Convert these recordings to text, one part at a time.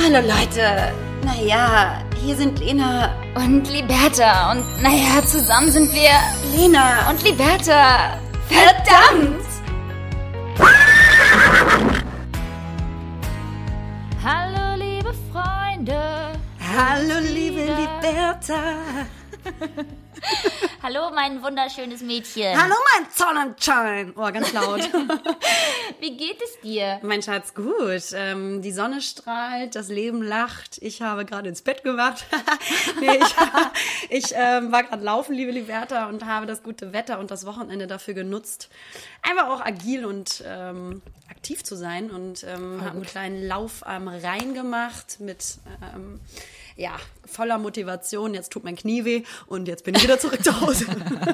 Hallo Leute. Naja, hier sind Lena Und Liberta. Und naja, zusammen sind wir Lena und Liberta. Verdammt! Hallo, liebe Freunde. Hallo liebe Liberta. Hallo, mein wunderschönes Mädchen. Hallo mein Sonnenschein. Oh, ganz laut. Wie geht es dir? mein Schatz, gut. Ähm, die Sonne strahlt, das Leben lacht. Ich habe gerade ins Bett gemacht. nee, ich ich ähm, war gerade laufen, liebe Liberta, und habe das gute Wetter und das Wochenende dafür genutzt, einfach auch agil und ähm, aktiv zu sein und ähm, habe einen kleinen Lauf am Rhein gemacht mit ähm, ja, voller Motivation. Jetzt tut mein Knie weh und jetzt bin ich wieder zurück zu Hause.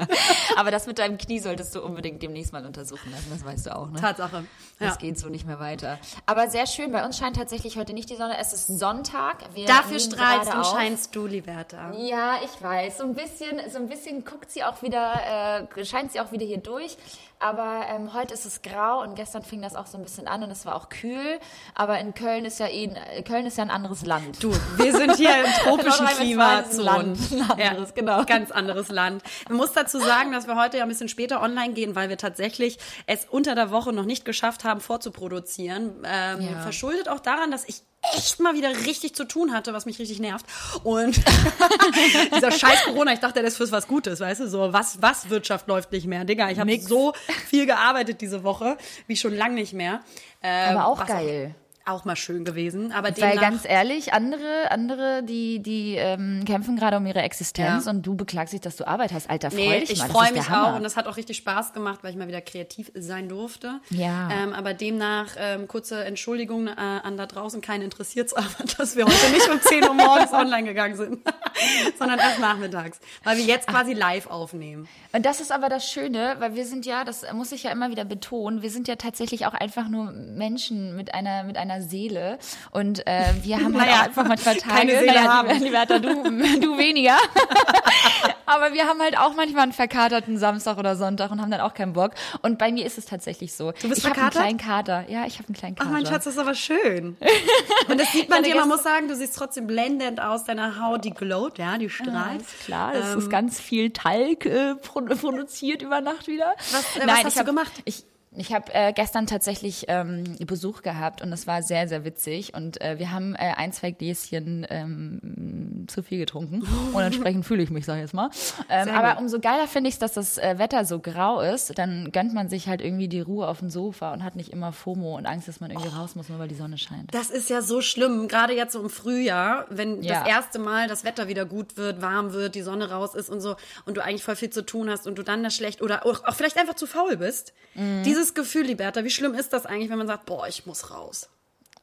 Aber das mit deinem Knie solltest du unbedingt demnächst mal untersuchen lassen, das weißt du auch, ne? Tatsache. Ja. Das geht so nicht mehr weiter. Aber sehr schön, bei uns scheint tatsächlich heute nicht die Sonne. Es ist Sonntag. Wir Dafür strahlst und auf. scheinst du, Liberta. Ja, ich weiß. So ein bisschen, so ein bisschen guckt sie auch wieder, äh, scheint sie auch wieder hier durch. Aber ähm, heute ist es grau und gestern fing das auch so ein bisschen an und es war auch kühl. Aber in Köln ist ja eh, äh, Köln ist ja ein anderes Land. Du, wir sind hier im tropischen Klimazonen. Land. Anderes, genau. Ganz anderes Land. Man muss dazu sagen, dass wir heute ja ein bisschen später online gehen, weil wir tatsächlich es unter der Woche noch nicht geschafft haben, vorzuproduzieren. Ähm, Ja. Verschuldet auch daran, dass ich echt mal wieder richtig zu tun hatte, was mich richtig nervt. Und dieser scheiß Corona, ich dachte, das ist fürs was Gutes, weißt du, so was, was Wirtschaft läuft nicht mehr. Digga, ich habe so viel gearbeitet diese Woche, wie schon lang nicht mehr. Ähm, Aber auch was geil. Auch mal schön gewesen. Aber Weil ganz ehrlich, andere, andere, die, die ähm, kämpfen gerade um ihre Existenz Ja. und du beklagst dich, dass du Arbeit hast. Alter, freu Nee, dich ich mal. Das freue mich auch und das hat auch richtig Spaß gemacht, weil ich mal wieder kreativ sein durfte. Ja. Ähm, aber demnach ähm, kurze Entschuldigung äh, an da draußen, keinen interessiert's aber, dass wir heute nicht um 10 Uhr morgens online gegangen sind, sondern erst nachmittags, weil wir jetzt quasi live aufnehmen. Und das ist aber das Schöne, weil wir sind ja, das muss ich ja immer wieder betonen, wir sind ja tatsächlich auch einfach nur Menschen mit einer, mit einer Seele. Und äh, wir haben halt Naja, auch einfach manchmal Tage, keine Seele naja, haben. Lieber, lieber du, du weniger. aber wir haben halt auch manchmal einen verkaterten Samstag oder Sonntag und haben dann auch keinen Bock. Und bei mir ist es tatsächlich so. Du bist ich habe einen kleinen Kater. Ja, ich habe einen kleinen Ach Kater. mein Schatz, das ist aber schön. Und das sieht man dir, man muss sagen, du siehst trotzdem blendend aus, deine Haut, die glowt, ja, die strahlt. Ist klar, es Ähm, ist ganz viel Talg äh, produ- produziert über Nacht wieder. Was, äh, was Nein, hast ich du hab, gemacht? Ich, ich habe äh, gestern tatsächlich ähm, Besuch gehabt und das war sehr, sehr witzig. Und äh, wir haben äh, ein, zwei Gläschen ähm, zu viel getrunken. Und entsprechend fühle ich mich, sag ich jetzt mal. Ähm, aber umso geiler finde ich es, dass das äh, Wetter so grau ist. Dann gönnt man sich halt irgendwie die Ruhe auf dem Sofa und hat nicht immer FOMO und Angst, dass man irgendwie raus muss, nur weil die Sonne scheint. Das ist ja so schlimm, gerade jetzt so im Frühjahr, wenn Ja. das erste Mal das Wetter wieder gut wird, warm wird, die Sonne raus ist und so und du eigentlich voll viel zu tun hast und du dann das schlecht oder auch, auch vielleicht einfach zu faul bist. Mhm. Dieses Gefühl, Liberta, wie schlimm ist das eigentlich, wenn man sagt, boah, ich muss raus?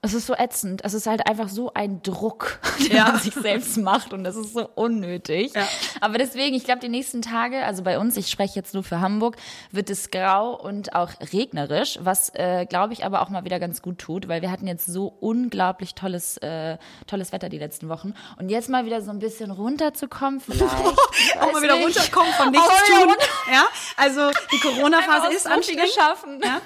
Es ist so ätzend. Es ist halt einfach so ein Druck, den Ja. man sich selbst macht und das ist so unnötig. Ja. Aber deswegen, ich glaube, die nächsten Tage, also bei uns, ich spreche jetzt nur für Hamburg, wird es grau und auch regnerisch, was, äh, glaube ich, aber auch mal wieder ganz gut tut, weil wir hatten jetzt so unglaublich tolles, äh, tolles Wetter die letzten Wochen. Und jetzt mal wieder so ein bisschen runterzukommen vielleicht. Ich Auch mal wieder nicht. runterkommen von nichts tun. Ja, also die Corona-Phase ist anstrengend. geschaffen. Ja.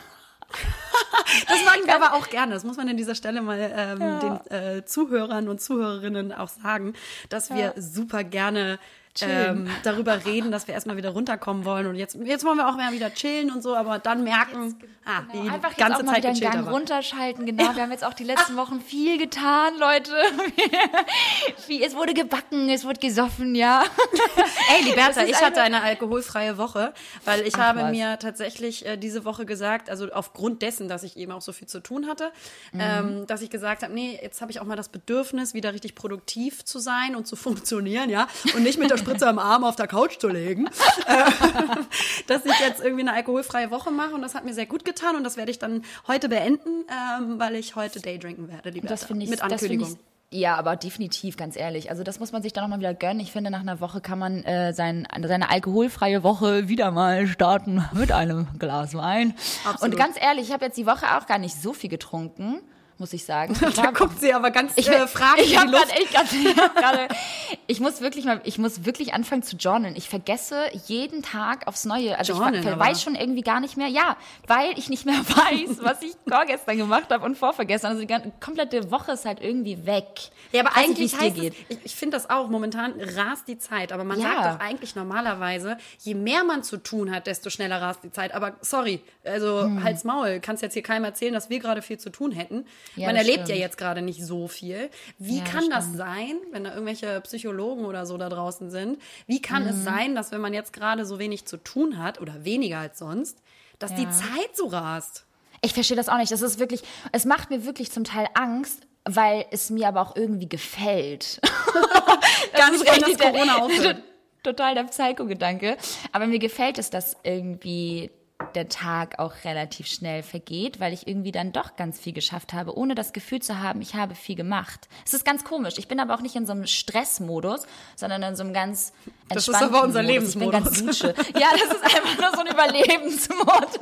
Das machen wir aber auch gerne. Das muss man an dieser Stelle mal ähm, den äh, Zuhörern und Zuhörerinnen auch sagen, dass wir super gerne ähm, darüber reden, dass wir erstmal wieder runterkommen wollen. Und jetzt, jetzt wollen wir auch mal wieder chillen und so, aber dann merken, ah, die Genau, Einfach jetzt ganze auch mal Zeit wieder einen. Gang aber. runterschalten, genau. Wir haben jetzt auch die letzten Wochen viel getan, Leute. Wie- es wurde gebacken, es wurde gesoffen, ja. Ey, Liberta, ich hatte eine- eine alkoholfreie Woche, weil ich Ach, habe was. mir tatsächlich äh, diese Woche gesagt, also aufgrund dessen, dass ich eben auch so viel zu tun hatte, Mhm. ähm, dass ich gesagt habe, nee, jetzt habe ich auch mal das Bedürfnis, wieder richtig produktiv zu sein und zu funktionieren, ja, und nicht mit der Spritze am Arm auf der Couch zu legen, äh, dass ich jetzt irgendwie eine alkoholfreie Woche mache und das hat mir sehr gut getan und das werde ich dann heute beenden, ähm, weil ich heute Daydrinken werde, Liberta, Das finde ich, mit Ankündigung. ja, aber definitiv, ganz ehrlich. Also das muss man sich dann nochmal wieder gönnen. Ich finde, nach einer Woche kann man äh, sein, seine alkoholfreie Woche wieder mal starten mit einem Glas Wein. Absolut. Und ganz ehrlich, ich habe jetzt die Woche auch gar nicht so viel getrunken. Muss ich sagen. da war, guckt sie aber ganz ich, äh, fragend ich in hab die grad Luft. echt grad, ich, hab grade, ich muss wirklich mal, ich muss wirklich anfangen zu journalen. Ich vergesse jeden Tag aufs Neue. Also Journalen ich weiß schon irgendwie gar nicht mehr. Ja, weil ich nicht mehr weiß, was ich vorgestern gemacht habe und vorvergestern. Also die ganze, komplette Woche ist halt irgendwie weg. Ja, aber Ich weiß eigentlich heißt geht. es, ich, ich finde das auch, momentan rast die Zeit, aber man Ja. sagt doch eigentlich normalerweise, je mehr man zu tun hat, desto schneller rast die Zeit. Aber sorry, also Hm. Hals Maul, kannst jetzt hier keinem erzählen, dass wir gerade viel zu tun hätten. Ja, man erlebt ja stimmt. jetzt gerade nicht so viel. Wie Ja, kann das sein, wenn da irgendwelche Psychologen oder so da draußen sind? Wie kann Mhm. es sein, dass wenn man jetzt gerade so wenig zu tun hat oder weniger als sonst, dass die Ja. Zeit so rast? Ich verstehe das auch nicht. Das ist wirklich, es macht mir wirklich zum Teil Angst, weil es mir aber auch irgendwie gefällt. Wenn das richtig Corona aufhört. Total der Psycho-Gedanke. Aber mir gefällt es, dass irgendwie der Tag auch relativ schnell vergeht, weil ich irgendwie dann doch ganz viel geschafft habe, ohne das Gefühl zu haben, ich habe viel gemacht. Es ist ganz komisch. Ich bin aber auch nicht in so einem Stressmodus, sondern in so einem ganz Das ist aber unser Lebensmodus. Ja, das ist einfach nur so ein Überlebensmodus.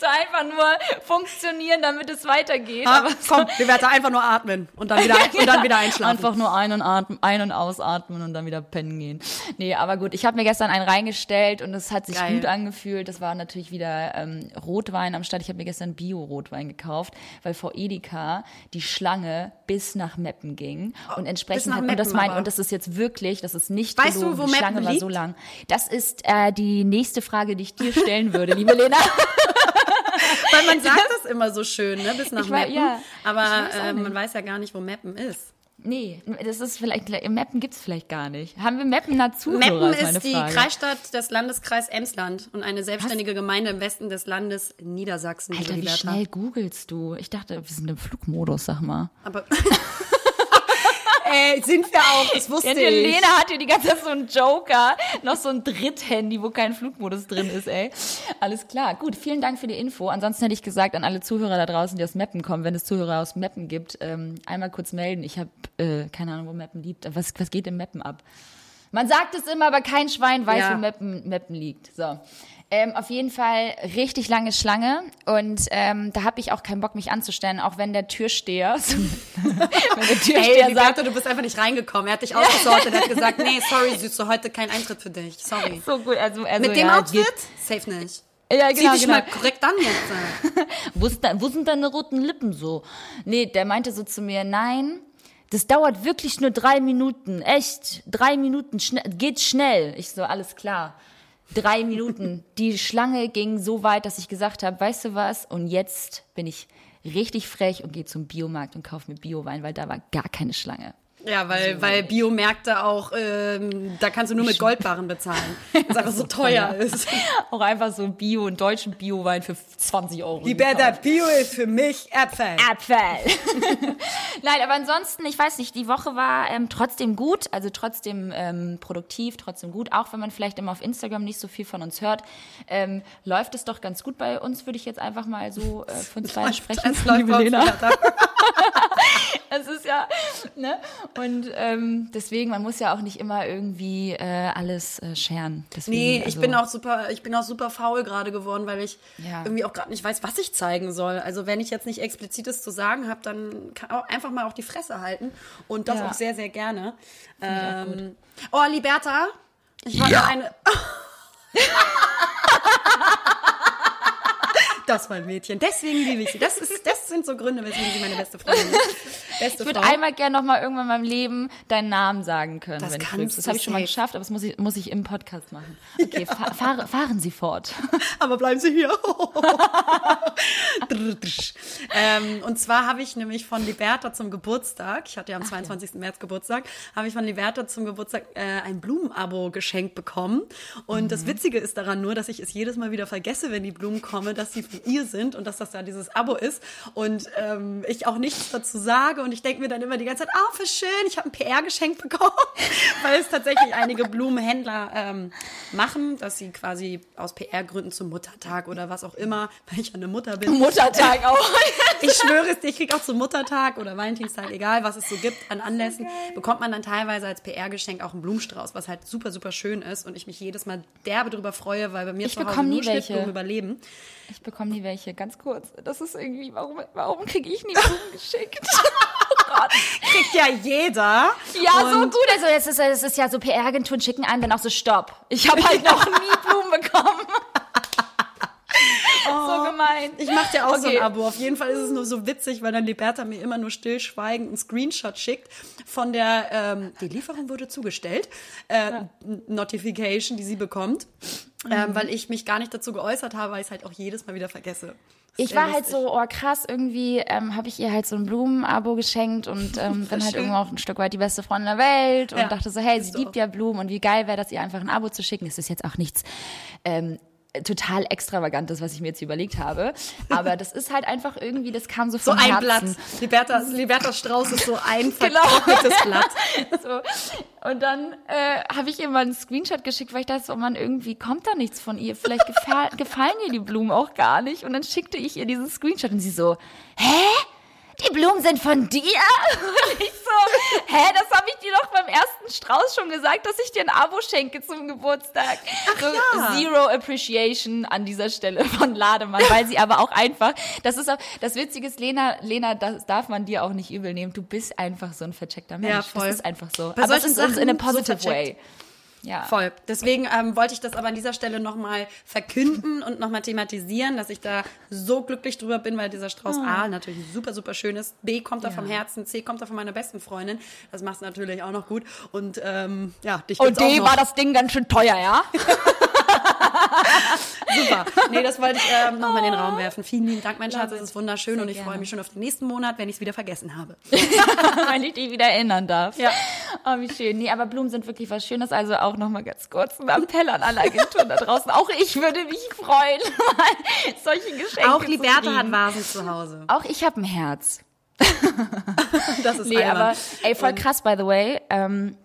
So einfach nur funktionieren, damit es weitergeht. Ah, aber komm, wir werden einfach nur atmen und dann wieder, und dann wieder einschlafen. Einfach nur ein- und, atmen, ein- und ausatmen und dann wieder pennen gehen. Nee, aber gut, ich habe mir gestern einen reingestellt und es hat sich Geil. gut angefühlt. Das war natürlich wieder ähm, Rotwein am Start. Ich habe mir gestern Bio-Rotwein gekauft, weil vor Edeka die Schlange bis nach Meppen ging. Und entsprechend hat man das Meppen mein, aber. und das ist jetzt wirklich, das ist nicht Weißt du, gelogen, wo die Schlange war so lang. Das ist äh, die nächste Frage, die ich dir stellen würde, liebe Lena. Weil man sagt das immer so schön, ne? bis nach Ich Meppen. ja, aber weiß äh, man weiß ja gar nicht, wo Meppen ist. Nee, das ist vielleicht, Meppen gibt's vielleicht gar nicht. Haben wir Meppener Zuhörer, Meppen ist die. Kreisstadt des Landeskreis Emsland und eine selbstständige Gemeinde im Westen des Landes Niedersachsen. Alter, wie schnell googelst du? Ich dachte, wir sind im Flugmodus, sag mal. Aber Ey, sind wir auch, das wusste Ja, ich. Lena hat hier die ganze Zeit so einen Joker, noch so ein Dritthandy, wo kein Flugmodus drin ist, ey. Alles klar. Gut, vielen Dank für die Info. Ansonsten hätte ich gesagt, an alle Zuhörer da draußen, die aus Meppen kommen, wenn es Zuhörer aus Meppen gibt, ähm, einmal kurz melden. Ich habe äh, keine Ahnung, wo Meppen liegt. Was, was geht in Meppen ab? Man sagt es immer, aber kein Schwein weiß, Ja. wo Meppen, Meppen liegt. So. Ähm, auf jeden Fall richtig lange Schlange und ähm, da habe ich auch keinen Bock, mich anzustellen, auch wenn der Türsteher, wenn der Türsteher sagt, Liberta, du bist einfach nicht reingekommen. Er hat dich ausgesortet. Er hat gesagt, nee, sorry, Süße, heute kein Eintritt für dich. Sorry. so gut, also, also Mit dem ja, Outfit? geht- Safe nicht. Ja, Zieh genau, dich genau. mal korrekt an jetzt. Wo, da, wo sind deine roten Lippen so? Nee, der meinte so zu mir, nein, das dauert wirklich nur drei Minuten. Echt, drei Minuten, schne geht schnell. Ich so, alles klar. Drei Minuten. Die Schlange ging so weit, dass ich gesagt habe, weißt du was? Und jetzt bin ich richtig frech und gehe zum Biomarkt und kaufe mir Biowein, weil da war gar keine Schlange. Ja, weil, weil Biomärkte auch, ähm, da kannst du nur mit Goldbarren bezahlen. Das einfach so teuer ist. Auch einfach so Bio, einen deutschen Biowein für 20 Euro. Liberta, Bio ist für mich Äpfel. Abfall. Nein, aber ansonsten, ich weiß nicht, die Woche war ähm, trotzdem gut, also trotzdem ähm, produktiv, trotzdem gut, auch wenn man vielleicht immer auf Instagram nicht so viel von uns hört, ähm, läuft es doch ganz gut bei uns, würde ich jetzt einfach mal so äh, von zwei sprechen. Es läuft Lena. Es ist ja, ne? Und ähm, deswegen, man muss ja auch nicht immer irgendwie äh, alles äh, scheren. Deswegen, Nee, ich also, bin auch super, ich bin auch super faul gerade geworden, weil ich Ja. irgendwie auch gerade nicht weiß, was ich zeigen soll. Also wenn ich jetzt nicht explizites zu sagen habe, dann kann auch einfach mal auch die Fresse halten und das Ja. auch sehr, sehr gerne. ich auch Ähm, oh, Liberta, ich wollte eine. Das war ein Mädchen. Deswegen liebe ich sie. Das, ist, das sind so Gründe, weswegen sie meine beste Freundin ist. Beste Ich würde einmal gerne noch mal irgendwann in meinem Leben deinen Namen sagen können, Das kannst. Das habe ich schon mal geschafft, aber das muss ich, muss ich im Podcast machen. Okay, fa fahr, fahren Sie fort. aber bleiben Sie hier. ähm, und zwar habe ich nämlich von Liberta zum Geburtstag, ich hatte ja am 22. März Geburtstag, habe ich von Liberta zum Geburtstag äh, ein Blumenabo geschenkt bekommen. Und das Witzige ist daran nur, dass ich es jedes Mal wieder vergesse, wenn die Blumen kommen, dass sie von ihr sind und dass das da dieses Abo ist. Und ähm, ich auch nichts dazu sage. Und ich denke mir dann immer die ganze Zeit, oh, für schön, ich habe ein PR-Geschenk bekommen. Weil es tatsächlich einige Blumenhändler ähm, machen, dass sie quasi aus PR-Gründen zum Muttertag oder was auch immer, weil ich eine Mutter bin. Muttertag auch. Ich schwöre es dir, ich krieg auch zum Muttertag oder Valentinstag, egal was es so gibt an Anlässen, bekommt man dann teilweise als PR-Geschenk auch einen Blumenstrauß, was halt super, super schön ist und ich mich jedes Mal derbe drüber freue, weil bei mir Ich zu Hause bekomme nur nie welche. Schnittblumen überleben. Ich bekomme nie welche, ganz kurz. Das ist irgendwie, warum? warum kriege ich nie Blumen geschickt? Oh Gott. Kriegt ja jeder. Ja, so Und- gut. Also es ist, es ist ja so PR-Agenturen schicken einen dann auch so Stopp. Ich habe halt noch nie Blumen bekommen. so gemein. Ich mache dir auch so ein Okay. Abo. Auf jeden Fall ist es nur so witzig, weil dann Liberta mir immer nur stillschweigend einen Screenshot schickt von der, ähm, die Lieferung wurde zugestellt, äh, Notification, die sie bekommt, Mhm. ähm, weil ich mich gar nicht dazu geäußert habe, weil ich es halt auch jedes Mal wieder vergesse. Ich war halt so, oh krass, irgendwie ähm, habe ich ihr halt so ein Blumenabo geschenkt und ähm, bin halt Schön. irgendwo auch ein Stück weit die beste Freundin der Welt und Ja, dachte so, hey, sie liebt auch. ja Blumen und wie geil wäre das, ihr einfach ein Abo zu schicken. Es ist jetzt auch nichts ähm, total extravagantes, was ich mir jetzt überlegt habe, aber das ist halt einfach irgendwie, das kam so So vom ein Herzen. Blatt. Libertas, Libertas Strauß ist so ein Genau. vertrocknetes Blatt. So. Und dann äh, habe ich ihr mal einen Screenshot geschickt, weil ich dachte, oh Mann, irgendwie kommt da nichts von ihr. Vielleicht gefall, gefallen ihr die Blumen auch gar nicht. Und dann schickte ich ihr diesen Screenshot und sie so, hä? Die Blumen sind von dir? Und ich so, hä, das habe ich dir doch beim ersten Strauß schon gesagt, dass ich dir ein Abo schenke zum Geburtstag. so ja. Zero Appreciation an dieser Stelle von Lademann, weil sie aber auch einfach, das ist auch, das Witzige ist, Lena, Lena, das darf man dir auch nicht übel nehmen. Du bist einfach so ein vercheckter Mensch. Ja, voll. Das ist einfach so. Bei aber es ist in a Sachen so positive vercheckt. way. Ja. Voll. Deswegen ähm, wollte ich das aber an dieser Stelle nochmal verkünden und nochmal thematisieren, dass ich da so glücklich drüber bin, weil dieser Strauß A natürlich super, super schön ist. B kommt da Ja. vom Herzen, C kommt da von meiner besten Freundin. Das macht es natürlich auch noch gut. Und ähm, ja, dich Und auch D war das Ding ganz schön teuer, ja? super. Nee, das wollte ich ähm, nochmal in den Raum werfen. Vielen lieben Dank, mein Schatz. Es ist wunderschön Sehr und ich gerne. freue mich schon auf den nächsten Monat, wenn ich es wieder vergessen habe. Wenn ich dich wieder erinnern darf. Ja. Oh, wie schön. Nee, aber Blumen sind wirklich was Schönes. Also auch nochmal ganz kurz ein Appell an alle Agenturen da draußen. Auch ich würde mich freuen, mal solche Geschenke Auch Liberta hat. Vasen zu Hause. Auch ich habe ein Herz. Das ist Nee, aber ey, voll krass, by the way. Ähm,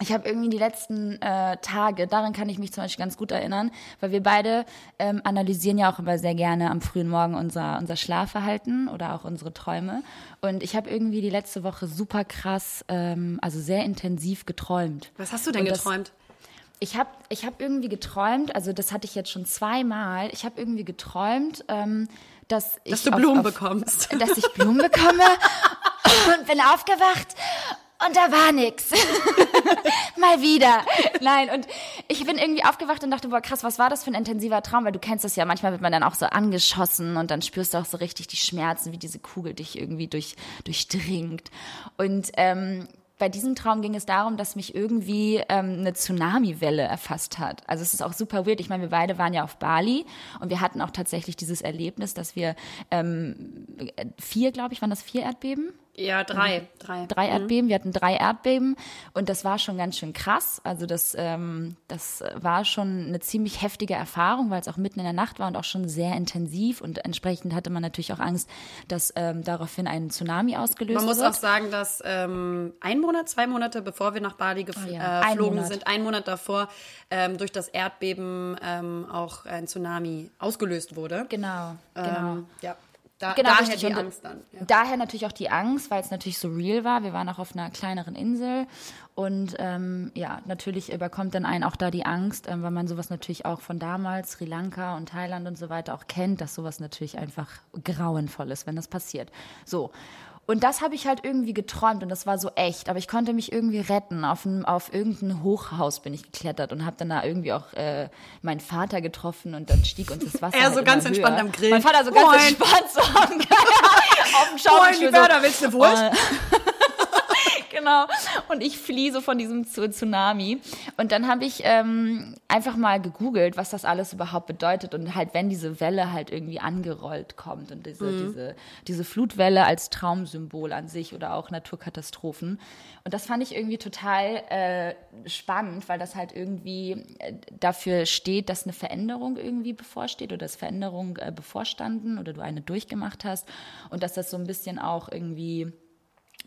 ich habe irgendwie die letzten äh, Tage, daran kann ich mich zum Beispiel ganz gut erinnern, weil wir beide ähm, analysieren ja auch immer sehr gerne am frühen Morgen unser, unser Schlafverhalten oder auch unsere Träume. Und ich habe irgendwie die letzte Woche super krass, ähm, also sehr intensiv geträumt. Was hast du denn das- geträumt? Ich habe ich hab irgendwie geträumt, also das hatte ich jetzt schon zweimal, ich habe irgendwie geträumt, ähm, dass ich Dass du auf- Blumen auf, bekommst. dass ich Blumen bekomme und bin aufgewacht und da war nix. Mal wieder. Nein, und ich bin irgendwie aufgewacht und dachte, boah, krass, was war das für ein intensiver Traum? Weil du kennst das ja, manchmal wird man dann auch so angeschossen und dann spürst du auch so richtig die Schmerzen, wie diese Kugel dich irgendwie durch, durchdringt. Und ähm, bei diesem Traum ging es darum, dass mich irgendwie ähm, eine Tsunami-Welle erfasst hat. Also es ist auch super weird. Ich meine, wir beide waren ja auf Bali und wir hatten auch tatsächlich dieses Erlebnis, dass wir ähm, vier, glaube ich, waren das vier Erdbeben? Ja, drei. Drei. drei Erdbeben. Wir hatten drei Erdbeben und das war schon ganz schön krass. Also das, ähm, das war schon eine ziemlich heftige Erfahrung, weil es auch mitten in der Nacht war und auch schon sehr intensiv und entsprechend hatte man natürlich auch Angst, dass ähm, daraufhin ein Tsunami ausgelöst Man muss wird. auch sagen, dass ähm, ein Monat, zwei Monate bevor wir nach Bali Oh ja, äh, geflogen Monat. sind, ein Monat davor ähm, durch das Erdbeben ähm, auch ein Tsunami ausgelöst wurde. Genau, genau. Ähm, ja, da, Genau, daher die Angst dann. Ja. Daher natürlich auch die Angst, weil es natürlich so real war. Wir waren auch auf einer kleineren Insel und ähm, ja, natürlich überkommt dann einen auch da die Angst, ähm, weil man sowas natürlich auch von damals, Sri Lanka und Thailand und so weiter auch kennt, dass sowas natürlich einfach grauenvoll ist, wenn das passiert. So. Und das habe ich halt irgendwie geträumt und das war so echt, aber ich konnte mich irgendwie retten. Auf, ein, auf irgendein Hochhaus bin ich geklettert und habe dann da irgendwie auch äh, meinen Vater getroffen und dann stieg uns das Wasser. Er halt so ganz entspannt höher. am Grill. Mein Vater so ganz Moin. entspannt so am auf dem Schaukelstuhl. so, willst du eine Wurst? genau. Und ich fliehe so von diesem Tsu- Tsunami. Und dann habe ich ähm, einfach mal gegoogelt, was das alles überhaupt bedeutet. Und halt, wenn diese Welle halt irgendwie angerollt kommt und diese, diese, diese Flutwelle als Traumsymbol an sich oder auch Naturkatastrophen. Und das fand ich irgendwie total äh, spannend, weil das halt irgendwie äh, dafür steht, dass eine Veränderung irgendwie bevorsteht oder dass Veränderungen äh, bevorstanden oder du eine durchgemacht hast. Und dass das so ein bisschen auch irgendwie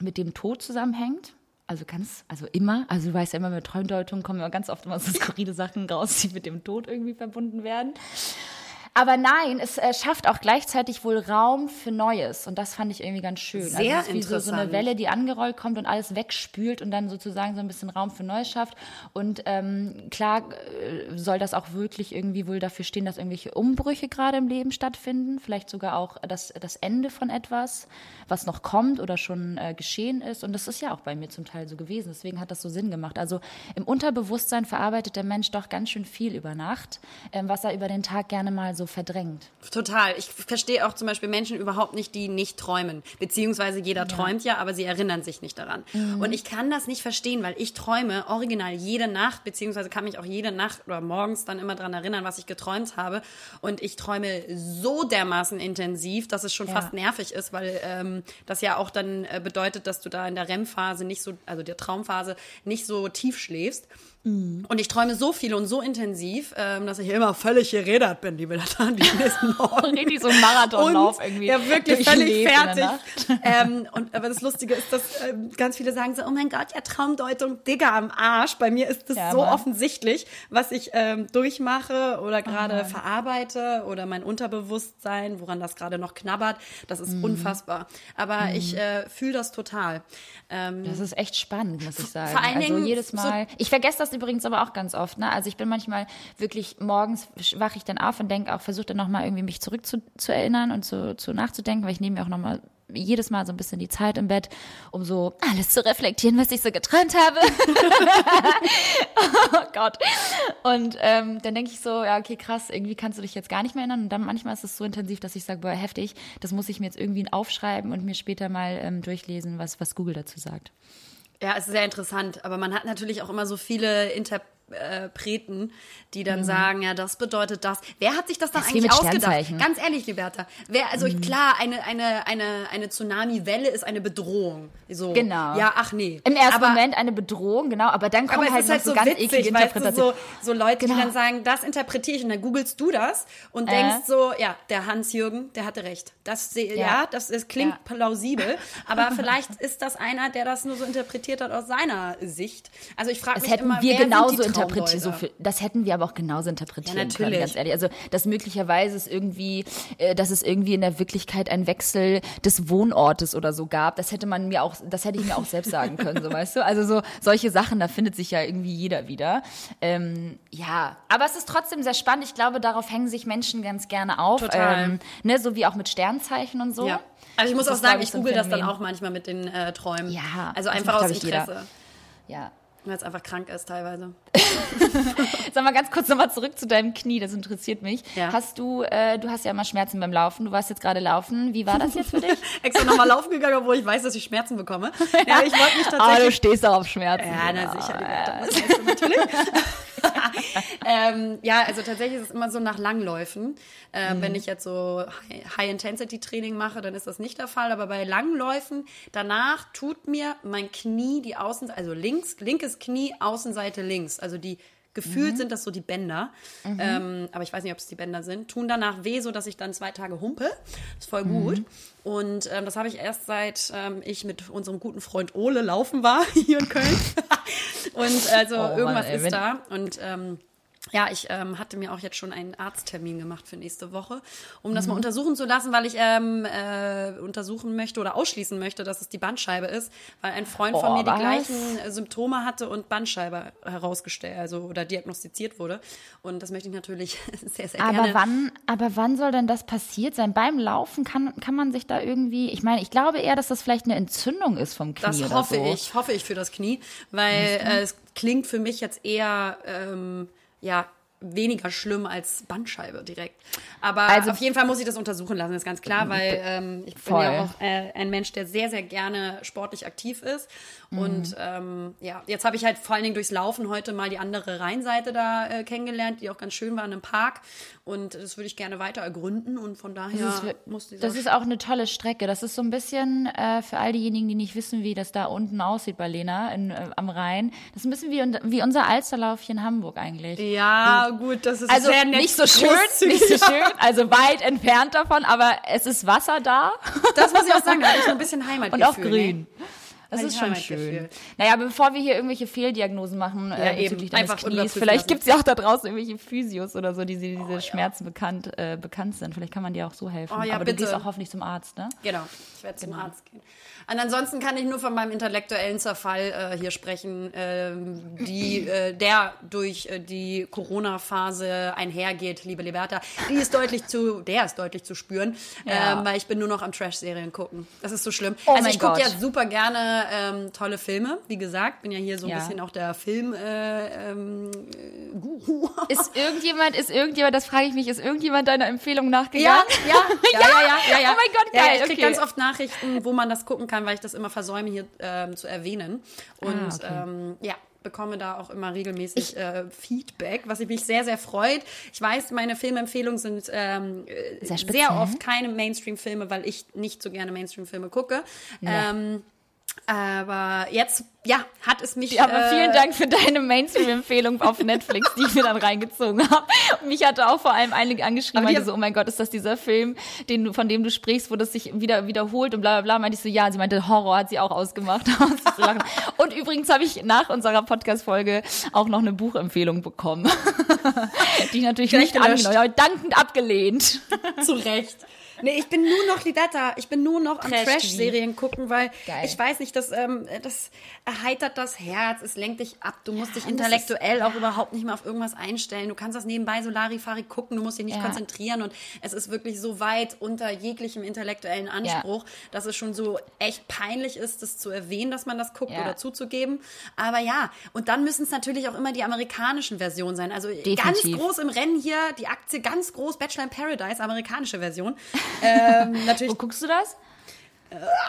mit dem Tod zusammenhängt. Also ganz, also immer, also du weißt ja immer, mit Träumdeutung kommen immer ganz oft immer so skurrile Sachen raus, die mit dem Tod irgendwie verbunden werden. Aber nein, es äh, schafft auch gleichzeitig wohl Raum für Neues. Und das fand ich irgendwie ganz schön. Sehr also es ist wie so, so eine. Welle, die angerollt kommt und alles wegspült und dann sozusagen so ein bisschen Raum für Neues schafft. Und ähm, klar äh, soll das auch wirklich irgendwie wohl dafür stehen, dass irgendwelche Umbrüche gerade im Leben stattfinden. Vielleicht sogar auch das, das Ende von etwas, was noch kommt oder schon äh, geschehen ist. Und das ist ja auch bei mir zum Teil so gewesen. Deswegen hat das so Sinn gemacht. Also im Unterbewusstsein verarbeitet der Mensch doch ganz schön viel über Nacht, ähm, was er über den Tag gerne mal so verdrängt. Total. Ich verstehe auch zum Beispiel Menschen überhaupt nicht, die nicht träumen. Beziehungsweise jeder träumt ja, aber sie erinnern sich nicht daran. Mhm. Und ich kann das nicht verstehen, weil ich träume original jede Nacht, beziehungsweise kann mich auch jede Nacht oder morgens dann immer daran erinnern, was ich geträumt habe. Und ich träume so dermaßen intensiv, dass es schon Ja. fast nervig ist, weil ähm, das ja auch dann äh, bedeutet, dass du da in der REM-Phase nicht so, also der Traumphase, nicht so tief schläfst. Mhm. Und ich träume so viel und so intensiv, ähm, dass ich immer völlig geredet bin, die will dann die nächsten Morgen. Richtig so ein Marathonlauf Und, irgendwie. Ja, wirklich völlig fertig. Ähm, und aber das Lustige ist, dass ähm, ganz viele sagen so, oh mein Gott, ja, Traumdeutung, Digga am Arsch. Bei mir ist das Ja, so Mann. offensichtlich, was ich ähm, durchmache oder gerade Mann. verarbeite oder mein Unterbewusstsein, woran das gerade noch knabbert. Das ist Mhm. unfassbar. Aber ich äh, fühle das total. Ähm, Das ist echt spannend, muss ich sagen. Vor allen also Dingen jedes so- Mal. ich vergesse das übrigens aber auch ganz oft. Ne? Also ich bin manchmal wirklich morgens wache ich dann auf und denke auch, versuche dann nochmal irgendwie mich zurück zu, zu erinnern und zu, zu nachzudenken, weil ich nehme mir auch nochmal jedes Mal so ein bisschen die Zeit im Bett, um so alles zu reflektieren, was ich so geträumt habe. oh Gott. Und ähm, dann denke ich so, ja, okay, krass, irgendwie kannst du dich jetzt gar nicht mehr erinnern. Und dann manchmal ist es so intensiv, dass ich sage, boah, heftig, das muss ich mir jetzt irgendwie aufschreiben und mir später mal ähm, durchlesen, was, was Google dazu sagt. Ja, es ist sehr interessant, aber man hat natürlich auch immer so viele Interpreten, die dann sagen, ja, das bedeutet das. Wer hat sich das dann Mhm. Das ist eigentlich ausgedacht? Mhm. Ganz ehrlich, Liberta. Wer, also klar, eine, eine, eine, eine Tsunami-Welle ist eine Bedrohung. So. Genau. Ja, ach nee. Im ersten aber, Moment eine Bedrohung, genau, aber dann Aber kommen es halt ist halt so, so ganz witzig, eklige Interpretationen. so, so Leute, Genau. die dann sagen, das interpretiere ich und dann googelst du das und Äh. denkst so, ja, der Hans-Jürgen, der hatte recht. Das, ja. Ja. das, das klingt Ja. plausibel, aber vielleicht ist das einer, der das nur so interpretiert hat aus seiner Sicht. Also ich frage mich hätten immer, wir wer genauso sind die interpretiert. So das hätten wir aber auch genauso interpretieren Ja, können, natürlich. ganz ehrlich. Also, dass möglicherweise es irgendwie, äh, dass es irgendwie in der Wirklichkeit ein Wechsel des Wohnortes oder so gab, das hätte man mir auch, das hätte ich mir auch selbst sagen können, so weißt du. Also so solche Sachen, da findet sich ja irgendwie jeder wieder. Ähm, ja, aber es ist trotzdem sehr spannend. Ich glaube, darauf hängen sich Menschen ganz gerne auf. Total. Ähm, ne, so wie auch mit Sternzeichen und so. Ja. Also ich muss Das auch sagen, ich google das dann auch manchmal mit den äh, Träumen. Ja, Also einfach aus jeder. Interesse. Ja. Weil es einfach krank ist teilweise. Sag mal ganz kurz nochmal zurück zu deinem Knie, das interessiert mich. Ja. Hast du, äh, du hast ja immer Schmerzen beim Laufen, du warst jetzt gerade laufen. Wie war das jetzt für dich? Extra nochmal laufen gegangen, obwohl ich weiß, dass ich Schmerzen bekomme. Ja, ich wollte mich Ah, du tatsächlich stehst auch auf Schmerzen. Ja, na sicher, das du natürlich. ähm, ja, also tatsächlich ist es immer so nach Langläufen. Äh, Mhm. Wenn ich jetzt so High- High-Intensity-Training mache, dann ist das nicht der Fall. Aber bei Langläufen, danach tut mir mein Knie, die Außenseite, also links, linkes Knie, Außenseite links. Also die Gefühlt Mhm. sind das so die Bänder, ähm, aber ich weiß nicht, ob es die Bänder sind. Tun danach weh, so dass ich dann zwei Tage humpe. ist voll Mhm. gut. Und ähm, das habe ich erst seit ähm, ich mit unserem guten Freund Ole laufen war hier in Köln. Und also Oh Mann, irgendwas ey, ist da. Und ähm, ja, ich ähm, hatte mir auch jetzt schon einen Arzttermin gemacht für nächste Woche, um Mhm. das mal untersuchen zu lassen, weil ich ähm, äh, untersuchen möchte oder ausschließen möchte, dass es die Bandscheibe ist, weil ein Freund von Oh, mir die was? gleichen äh, Symptome hatte und Bandscheibe herausgestellt, also oder diagnostiziert wurde. Und das möchte ich natürlich sehr, sehr Aber gerne. wann, aber wann soll denn das passiert sein? Beim Laufen kann, kann man sich da irgendwie, ich meine, ich glaube eher, dass das vielleicht eine Entzündung ist vom Knie Das hoffe so. ich, hoffe ich für das Knie, weil äh, es klingt für mich jetzt eher ähm, ja weniger schlimm als Bandscheibe direkt. Aber Also- auf jeden Fall muss ich das untersuchen lassen, ist ganz klar, weil ähm, ich bin Voll. ja auch äh, ein Mensch, der sehr, sehr gerne sportlich aktiv ist. Mhm. Und ähm, ja, jetzt habe ich halt vor allen Dingen durchs Laufen heute mal die andere Rheinseite da äh, kennengelernt, die auch ganz schön war in einem Park. Und das würde ich gerne weiter ergründen und von daher Das ist, muss dieser das ist auch eine tolle Strecke. Das ist so ein bisschen äh, für all diejenigen, die nicht wissen, wie das da unten aussieht bei Lena in, äh, am Rhein. Das ist ein bisschen wie, wie unser Alsterlauf hier in Hamburg eigentlich. ja, gut, das ist Also sehr nett nicht so schön, nicht so schön, also weit entfernt davon, aber es ist Wasser da Das muss ich auch sagen, da habe ich so ein bisschen Heimatgefühl. und auch grün. Ne? Das ist schon schön. Naja, bevor wir hier irgendwelche Fehldiagnosen machen, äh, eben. bezüglich deines Einfach Knies, vielleicht gibt es ja auch da draußen irgendwelche Physios oder so, die die Oh, diese Schmerzen bekannt, äh, bekannt sind. Vielleicht kann man dir auch so helfen. Oh ja, Aber bitte. du gehst auch hoffentlich zum Arzt, ne? Genau, ich werde zum Arzt gehen. Und ansonsten kann ich nur von meinem intellektuellen Zerfall äh, hier sprechen, ähm, die, äh, der durch äh, die Corona-Phase einhergeht, liebe Liberta. Die ist deutlich zu, der ist deutlich zu spüren, Ja. ähm, weil ich bin nur noch am Trash-Serien gucken. Das ist so schlimm. Oh also ich gucke ja super gerne ähm, tolle Filme, wie gesagt, bin ja hier so ein Ja. bisschen auch der Film äh, ähm, äh, Guru. Ist irgendjemand, ist irgendjemand, das frage ich mich, ist irgendjemand deiner Empfehlung nachgegangen? Ja, ja, ja, ja, ja, ja, ja. Oh mein Gott, Ja, geil, ich krieg okay. ganz oft Nachrichten, wo man das gucken kann, weil ich das immer versäume, hier ähm, zu erwähnen. Und Ah, okay. ähm, ja, bekomme da auch immer regelmäßig äh, Feedback, was mich sehr, sehr freut. Ich weiß, meine Filmempfehlungen sind ähm, äh, Sehr sehr oft keine Mainstream-Filme, weil ich nicht so gerne Mainstream-Filme gucke. Ähm, aber jetzt, ja, hat es mich. Ja, aber äh, vielen Dank für deine Mainstream-Empfehlung auf Netflix, die ich mir dann reingezogen habe. Mich hatte auch vor allem einige angeschrieben, meinte so, oh mein Gott, ist das dieser Film, den du, von dem du sprichst, wo das sich wieder wiederholt und bla bla bla. Meinte ich so, ja, sie meinte, Horror hat sie auch ausgemacht. Und übrigens habe ich nach unserer Podcast-Folge auch noch eine Buchempfehlung bekommen. die ich natürlich Gleich nicht angenommen, habe, dankend abgelehnt. Zu Recht. Nee, ich bin nur noch Lidetta. Ich bin nur noch am. Trash-Serien gucken, weil Geil. ich weiß nicht, das, ähm, das erheitert das Herz, es lenkt dich ab. Du musst dich intellektuell auch überhaupt nicht mehr auf irgendwas einstellen. Du kannst das nebenbei so Larifari gucken, du musst dich nicht Ja. konzentrieren und es ist wirklich so weit unter jeglichem intellektuellen Anspruch, dass es schon so echt peinlich ist, das zu erwähnen, dass man das guckt Ja. oder zuzugeben. Aber ja, und dann müssen es natürlich auch immer die amerikanischen Versionen sein. Also ganz Definitiv. groß im Rennen hier, die Aktie ganz groß, Bachelor in Paradise, amerikanische Version. Ähm, natürlich. Wo guckst du das?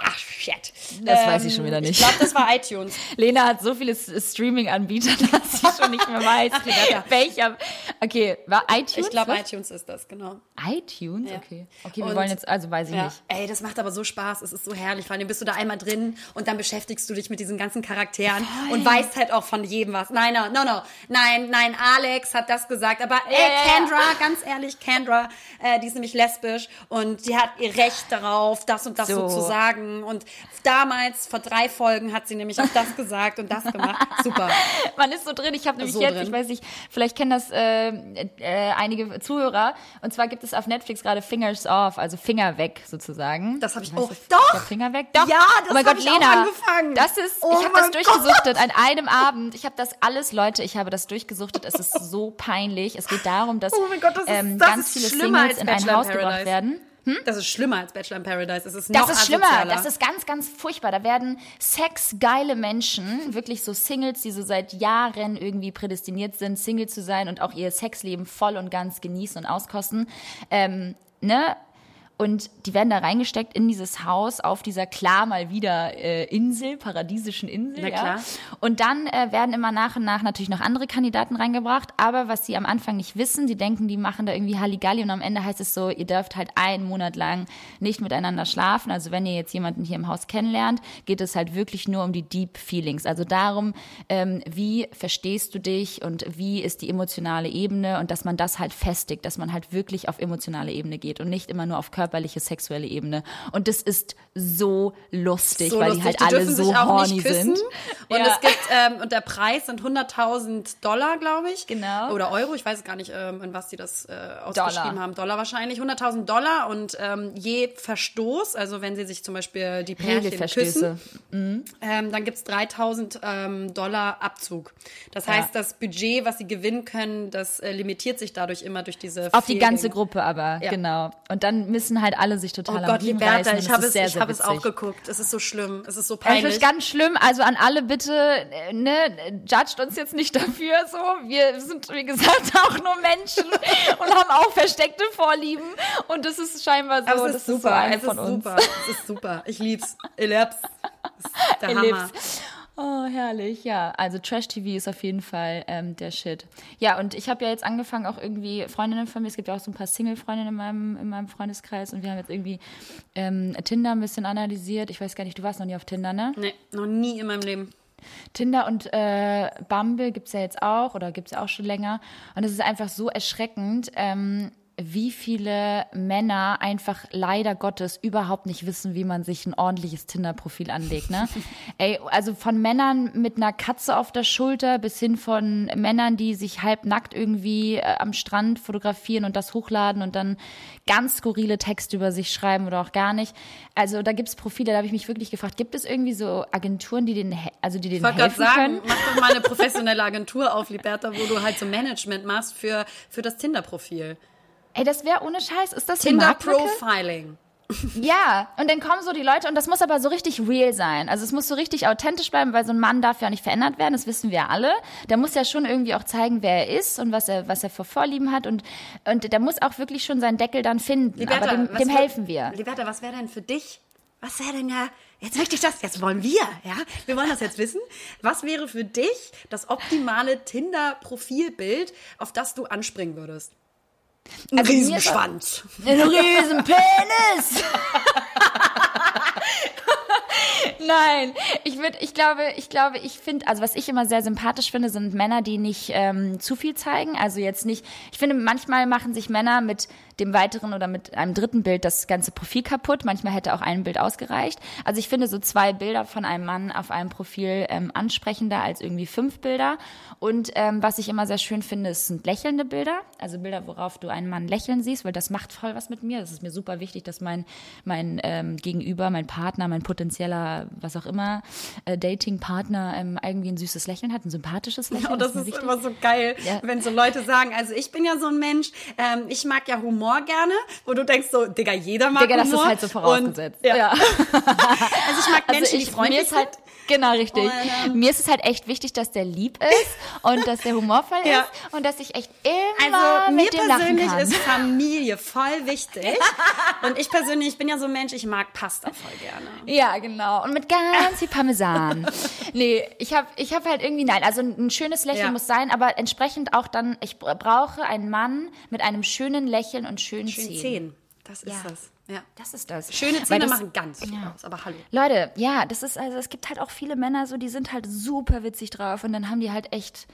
Ach, shit. Das weiß ich schon wieder nicht. Ich glaube, das war iTunes. Lena hat so viele Streaming-Anbieter, dass sie schon nicht mehr weiß, Rebecca. welcher. Okay, war iTunes? Ich glaube, iTunes ist das, genau. iTunes? Ja. Okay. Okay, wir Und- wollen jetzt, also weiß ich Ja. nicht. Ey, das macht aber so Spaß. Es ist so herrlich. Vor allem bist du da einmal drin und dann beschäftigst du dich mit diesen ganzen Charakteren und weißt halt auch von jedem was. Nein, no, no, no. Nein, nein, Alex hat das gesagt. Aber äh, ja, ja. Kendra, ganz ehrlich, Kendra, äh, die ist nämlich lesbisch und die hat ihr Recht darauf, das und das so, So. zu sagen. Und damals, vor drei Folgen, hat sie nämlich auch das gesagt und das gemacht. Super. Man ist so drin. Ich habe nämlich So jetzt, drin. ich weiß nicht, vielleicht kennen das äh, äh, einige Zuhörer. Und zwar gibt es auf Netflix gerade Fingers Off, also Finger weg sozusagen. Das habe ich auch. das- Doch! Finger weg? Doch. Ja, das oh mein Gott, ich Lena, angefangen. Das ist, Oh ich habe das durchgesuchtet an einem Abend. Ich habe das alles, Leute, ich habe das durchgesuchtet. Es ist so peinlich. Es geht darum, dass Oh Gott, das ist- ähm, das ganz viele Singles in ein Haus gebracht Paradise. Werden. Das ist schlimmer als Bachelor in Paradise. Es ist Das noch ist schlimmer. Das ist ganz, ganz furchtbar. Da werden sexgeile Menschen, wirklich so Singles, die so seit Jahren irgendwie prädestiniert sind, Single zu sein und auch ihr Sexleben voll und ganz genießen und auskosten, ähm, ne? Und die werden da reingesteckt in dieses Haus auf dieser klar mal wieder äh, Insel, paradiesischen Insel. Na ja. klar. Und dann äh, werden immer nach und nach natürlich noch andere Kandidaten reingebracht. Aber was sie am Anfang nicht wissen, sie denken, die machen da irgendwie Halligalli und am Ende heißt es so, ihr dürft halt einen Monat lang nicht miteinander schlafen. Also wenn ihr jetzt jemanden hier im Haus kennenlernt, geht es halt wirklich nur um die Deep Feelings. Also darum, ähm, wie verstehst du dich und wie ist die emotionale Ebene und dass man das halt festigt, dass man halt wirklich auf emotionale Ebene geht und nicht immer nur auf körperliche, sexuelle Ebene. Und das ist so lustig, so weil lustig. die halt die alle so sich auch horny nicht küssen. sind. Und Ja. es gibt ähm, und der Preis sind 100.000 Dollar, glaube ich. Genau. Oder Euro. Ich weiß gar nicht, ähm, in was die das äh, ausgeschrieben Dollar. haben. Dollar wahrscheinlich. 100.000 Dollar und ähm, je Verstoß, also wenn sie sich zum Beispiel die Pärchen küssen, ähm, dann gibt's 3.000 ähm, Dollar Abzug. Das Ja. heißt, das Budget, was sie gewinnen können, das äh, limitiert sich dadurch immer durch diese Auf die ganze Fehlgänge. Gruppe aber, Ja. genau. Und dann müssen halt alle sich total Oh am Gott, Liberta, ich es habe es, sehr, ich habe es auch geguckt. Es ist so schlimm. Es ist so Es peinlich. ist ganz schlimm, also an alle bitte, ne, judgt uns jetzt nicht dafür, so. Wir sind, wie gesagt, auch nur Menschen und haben auch versteckte Vorlieben und das ist scheinbar so, Aber es das ist super, ist so es ist von uns. super, es ist super. Ich lieb's. Ich lieb's. Das der Hammer. Oh, herrlich, ja. Also Trash-TV ist auf jeden Fall ähm, der Shit. Ja, und ich habe ja jetzt angefangen, auch irgendwie Freundinnen von mir, es gibt ja auch so ein paar Single-Freundinnen in meinem, in meinem Freundeskreis und wir haben jetzt irgendwie ähm, Tinder ein bisschen analysiert. Ich weiß gar nicht, du warst noch nie auf Tinder, ne? Nee, noch nie in meinem Leben. Tinder und äh, Bumble gibt's ja jetzt auch oder gibt's ja auch schon länger. Und es ist einfach so erschreckend, ähm, wie viele Männer einfach leider Gottes überhaupt nicht wissen, wie man sich ein ordentliches Tinder-Profil anlegt. Ne? Ey, also von Männern mit einer Katze auf der Schulter bis hin von Männern, die sich halbnackt irgendwie äh, am Strand fotografieren und das hochladen und dann ganz skurrile Texte über sich schreiben oder auch gar nicht. Also da gibt's Profile, da habe ich mich wirklich gefragt, gibt es irgendwie so Agenturen, die den, also die den Ich wollte gerade helfen sagen, können? mach doch mal eine professionelle Agentur auf, Liberta, wo du halt so Management machst für, für das Tinder-Profil. Ey, das wäre ohne Scheiß. Ist das eine Marktlücke? Tinder-Profiling. Ja, und dann kommen so die Leute und das muss aber so richtig real sein. Also es muss so richtig authentisch bleiben, weil so ein Mann darf ja nicht verändert werden, das wissen wir alle. Der muss ja schon irgendwie auch zeigen, wer er ist und was er, was er für Vorlieben hat und, und der muss auch wirklich schon seinen Deckel dann finden. aber dem, dem wär- helfen wir. Liberta, was wäre denn für dich? Was wäre denn ja, jetzt möchte ich das, jetzt wollen wir, ja? Wir wollen das jetzt wissen. Was wäre für dich das optimale Tinder-Profilbild, auf das du anspringen würdest? Ein Also Riesenschwanz. Ein riesen Penis! Nein, ich würde, ich glaube, ich glaube, ich finde, also was ich immer sehr sympathisch finde, sind Männer, die nicht ähm, zu viel zeigen. Also jetzt nicht, ich finde, manchmal machen sich Männer mit dem weiteren oder mit einem dritten Bild das ganze Profil kaputt. Manchmal hätte auch ein Bild ausgereicht. Also ich finde so zwei Bilder von einem Mann auf einem Profil ähm, ansprechender als irgendwie fünf Bilder. Und ähm, was ich immer sehr schön finde, es sind lächelnde Bilder. Also Bilder, worauf du einen Mann lächeln siehst, weil das macht voll was mit mir. Das ist mir super wichtig, dass mein, mein ähm, Gegenüber, mein Partner, mein potenzieller, was auch immer, äh, Dating-Partner ähm, irgendwie ein süßes Lächeln hat, ein sympathisches Lächeln. Und das mir ist wichtig. immer so geil, Ja. wenn so Leute sagen, also ich bin ja so ein Mensch, ähm, ich mag ja Humor gerne, wo du denkst so, Digga, jeder mag Digga, das Humor. ist halt so vorausgesetzt. Und, ja. ja. Also ich mag Menschen, Also die ich, freundlich mir ist halt, genau richtig. Und, ähm, mir ist es halt echt wichtig, dass der lieb ist und dass der humorvoll Ja. ist und dass ich echt immer Also mir mit dem lachen persönlich kann. ist Familie voll wichtig. Und ich persönlich, ich bin ja so ein Mensch, ich mag Pasta voll gerne. Ja, genau. Und mit ganz viel Parmesan. nee, ich habe ich hab halt irgendwie, nein, also ein schönes Lächeln Ja. muss sein, aber entsprechend auch dann, ich bra- brauche einen Mann mit einem schönen Lächeln und schönen Schön Zähnen. Zehn. Das ist Ja. das. Ja. Das ist das. Schöne Zähne das- machen ganz viel Ja. aus, aber hallo. Leute, ja, das ist, also es gibt halt auch viele Männer so, die sind halt super witzig drauf und dann haben die halt echt,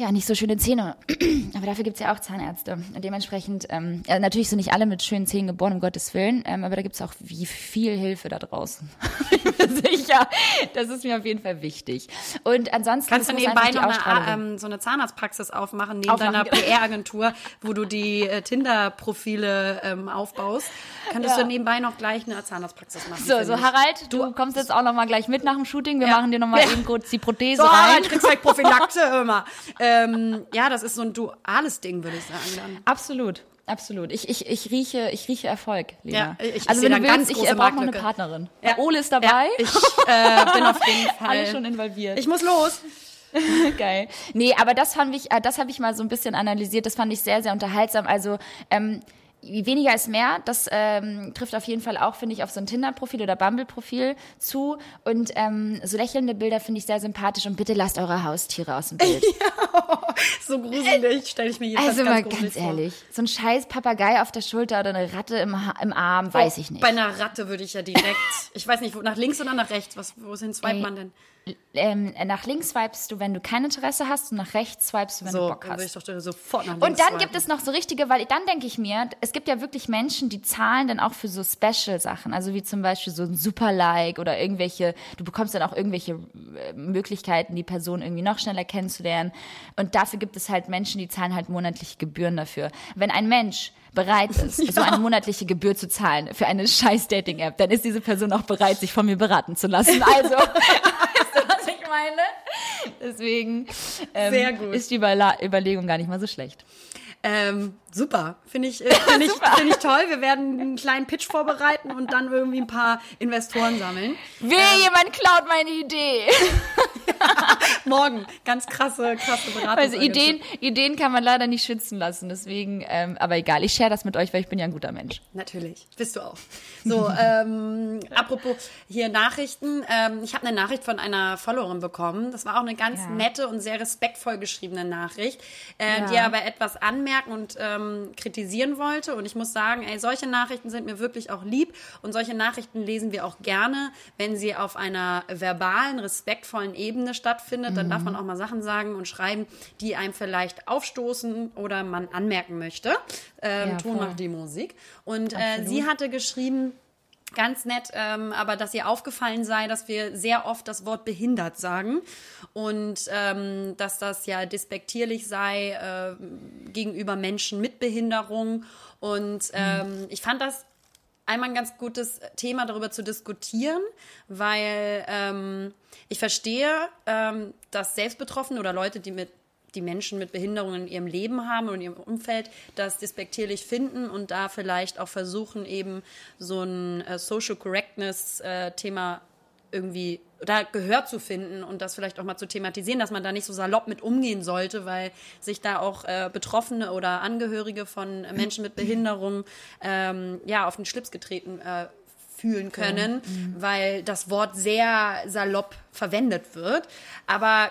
ja, nicht so schöne Zähne. Aber dafür gibt's ja auch Zahnärzte. Und dementsprechend, ähm, ja, natürlich sind nicht alle mit schönen Zähnen geboren, um Gottes Willen, ähm, aber da gibt's auch wie viel Hilfe da draußen. ich bin sicher. Das ist mir auf jeden Fall wichtig. Und ansonsten Kannst du nebenbei noch eine, ähm, so eine Zahnarztpraxis aufmachen, neben Aufmachen, deiner genau. PR-Agentur, wo du die äh, Tinder-Profile ähm, aufbaust? Könntest Ja. du nebenbei noch gleich eine Zahnarztpraxis machen? So, so. Harald, du, kommst jetzt auch noch mal gleich mit nach dem Shooting. Wir Ja. machen dir noch mal Ja. eben kurz die Prothese So, rein. Harald, kriegst gleich Prophylaxe, hör mal. Ähm, ja, das ist so ein duales Ding, würde ich sagen. Dann. Absolut. Absolut. Ich, ich, ich rieche, ich rieche Erfolg, Lina. Ja, ich- also wenn du willst, ich brauche noch eine. Partnerin. Ja. Ole ist dabei. Ja, ich äh, bin auf jeden Fall. Alle schon involviert. Ich muss los. Geil. Nee, aber das fand ich, äh, das habe ich mal so ein bisschen analysiert. Das fand ich sehr, sehr unterhaltsam. Also ähm, weniger ist mehr. Das ähm, trifft auf jeden Fall auch, finde ich, auf so ein Tinder-Profil oder Bumble-Profil zu. Und ähm, so lächelnde Bilder finde ich sehr sympathisch. Und bitte lasst eure Haustiere aus dem Bild. So gruselig, stelle ich mir jedenfalls Also mal ganz ganz gruselig vor. ehrlich, so ein scheiß Papagei auf der Schulter oder eine Ratte im, ha im Arm, weiß ich nicht. Bei einer Ratte würde ich ja direkt, ich weiß nicht, nach links oder nach rechts, was, wohin swipet man denn? Ähm, nach links swipest du, wenn du kein Interesse hast und nach rechts swipest du, wenn So, du Bock würde ich hast. doch sofort nach links Und dann swipen. gibt es noch so richtige, weil dann denke ich mir, es gibt ja wirklich Menschen, die zahlen dann auch für so Special-Sachen, also wie zum Beispiel so ein Super-Like oder irgendwelche, du bekommst dann auch irgendwelche äh, Möglichkeiten, die Person irgendwie noch schneller kennenzulernen. Und dafür gibt es halt Menschen, die zahlen halt monatliche Gebühren dafür. Wenn ein Mensch bereit ist, so eine monatliche Gebühr zu zahlen für eine scheiß Dating-App, dann ist diese Person auch bereit, sich von mir beraten zu lassen. Also, weißt du, was ich meine? Deswegen ähm, ist die Überla Überlegung gar nicht mal so schlecht. Ähm, super. Finde ich, äh, finde ich, finde ich toll. Wir werden einen kleinen Pitch vorbereiten und dann irgendwie ein paar Investoren sammeln. Wehe, jemand klaut meine Idee. Morgen. Ganz krasse, krasse Beratung. Also Ideen, Ideen kann man leider nicht schützen lassen, deswegen, ähm, aber egal, ich share das mit euch, weil ich bin ja ein guter Mensch. Natürlich, bist du auch. So, ähm, apropos hier Nachrichten. Ähm, ich habe eine Nachricht von einer Followerin bekommen. Das war auch eine ganz Ja. nette und sehr respektvoll geschriebene Nachricht, äh, Ja. die aber etwas anmerken und ähm, kritisieren wollte. Und ich muss sagen, ey, solche Nachrichten sind mir wirklich auch lieb und solche Nachrichten lesen wir auch gerne, wenn sie auf einer verbalen, respektvollen Ebene stattfindet, dann darf man auch mal Sachen sagen und schreiben, die einem vielleicht aufstoßen oder man anmerken möchte. Ähm, Ja, Ton voll. macht die Musik. Und äh, sie hatte geschrieben, Ganz nett, ähm, aber dass ihr aufgefallen sei, dass wir sehr oft das Wort behindert sagen und ähm, dass das ja despektierlich sei äh, gegenüber Menschen mit Behinderung. Und ähm, ich fand das einmal ein ganz gutes Thema, darüber zu diskutieren, weil ähm, ich verstehe, ähm, dass Selbstbetroffene oder Leute, die mit die Menschen mit Behinderungen in ihrem Leben haben und in ihrem Umfeld, das despektierlich finden und da vielleicht auch versuchen, eben so ein äh, Social Correctness-Thema irgendwie da Gehör zu finden und das vielleicht auch mal zu thematisieren, dass man da nicht so salopp mit umgehen sollte, weil sich da auch äh, Betroffene oder Angehörige von Menschen mit Behinderung ähm, ja auf den Schlips getreten äh, fühlen können, weil das Wort sehr salopp verwendet wird. Aber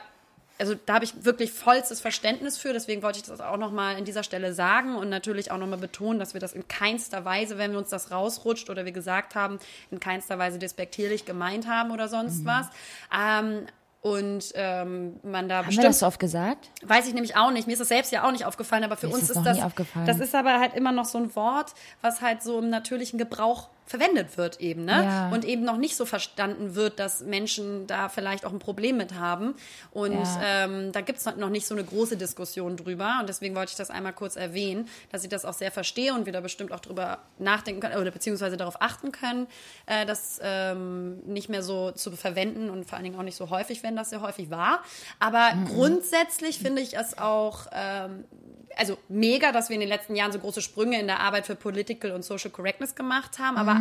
also da habe ich wirklich vollstes Verständnis für, deswegen wollte ich das auch nochmal an dieser Stelle sagen und natürlich auch nochmal betonen, dass wir das in keinster Weise, wenn wir uns das rausrutscht oder wir gesagt haben, in keinster Weise despektierlich gemeint haben oder sonst was. Ähm, und ähm, man da Haben wir bestimmt das so oft gesagt? Weiß ich nämlich auch nicht. Mir ist das selbst ja auch nicht aufgefallen, aber für Mir ist uns das ist das. nie aufgefallen. Das ist aber halt immer noch so ein Wort, was halt so im natürlichen Gebrauch verwendet wird eben, ne? Ja. Und eben noch nicht so verstanden wird, dass Menschen da vielleicht auch ein Problem mit haben. Und Ja. ähm, da gibt's noch nicht so eine große Diskussion drüber. Und deswegen wollte ich das einmal kurz erwähnen, dass ich das auch sehr verstehe und wir da bestimmt auch drüber nachdenken können oder beziehungsweise darauf achten können, äh, das ähm, nicht mehr so zu verwenden und vor allen Dingen auch nicht so häufig, wenn das sehr häufig war. Aber grundsätzlich finde ich es auch ähm, also mega, dass wir in den letzten Jahren so große Sprünge in der Arbeit für Political und Social Correctness gemacht haben, aber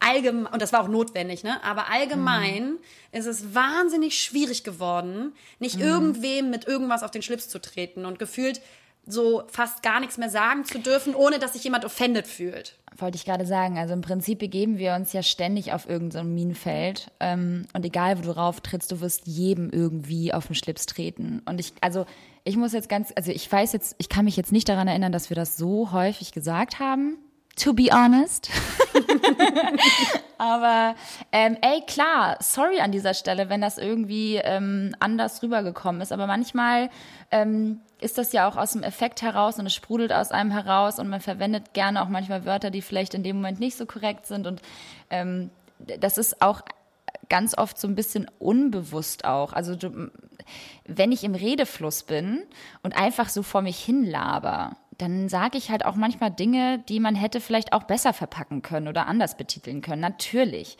allgemein, und das war auch notwendig, ne? Aber allgemein ist es wahnsinnig schwierig geworden, nicht irgendwem mit irgendwas auf den Schlips zu treten und gefühlt so fast gar nichts mehr sagen zu dürfen, ohne dass sich jemand offended fühlt. Wollte ich gerade sagen. Also im Prinzip begeben wir uns ja ständig auf irgendein so Minenfeld. Ähm, und egal, wo du rauf trittst, du wirst jedem irgendwie auf den Schlips treten. Und ich, also ich muss jetzt ganz, also ich weiß jetzt, ich kann mich jetzt nicht daran erinnern, dass wir das so häufig gesagt haben. To be honest. Aber ähm, ey, klar, sorry an dieser Stelle, wenn das irgendwie ähm, anders rübergekommen ist. Aber manchmal ähm, ist das ja auch aus dem Effekt heraus und es sprudelt aus einem heraus und man verwendet gerne auch manchmal Wörter, die vielleicht in dem Moment nicht so korrekt sind. Und ähm, das ist auch ganz oft so ein bisschen unbewusst auch. Also du, wenn ich im Redefluss bin und einfach so vor mich hin laber, dann sage ich halt auch manchmal Dinge, die man hätte vielleicht auch besser verpacken können oder anders betiteln können. Natürlich.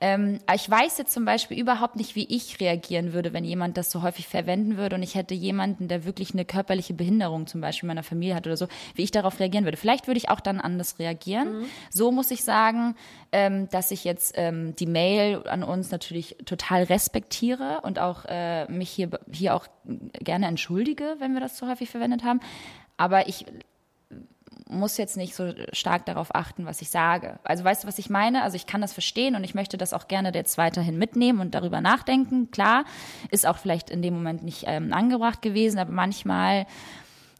Ähm, ich weiß jetzt zum Beispiel überhaupt nicht, wie ich reagieren würde, wenn jemand das so häufig verwenden würde und ich hätte jemanden, der wirklich eine körperliche Behinderung zum Beispiel in meiner Familie hat oder so, wie ich darauf reagieren würde. Vielleicht würde ich auch dann anders reagieren. So muss ich sagen, ähm, dass ich jetzt ähm, die Mail an uns natürlich total respektiere und auch äh, mich hier, hier auch gerne entschuldige, wenn wir das so häufig verwendet haben. Aber ich muss jetzt nicht so stark darauf achten, was ich sage. Also weißt du, was ich meine? Also ich kann das verstehen und ich möchte das auch gerne jetzt weiterhin mitnehmen und darüber nachdenken. Klar, ist auch vielleicht in dem Moment nicht ähm, angebracht gewesen, aber manchmal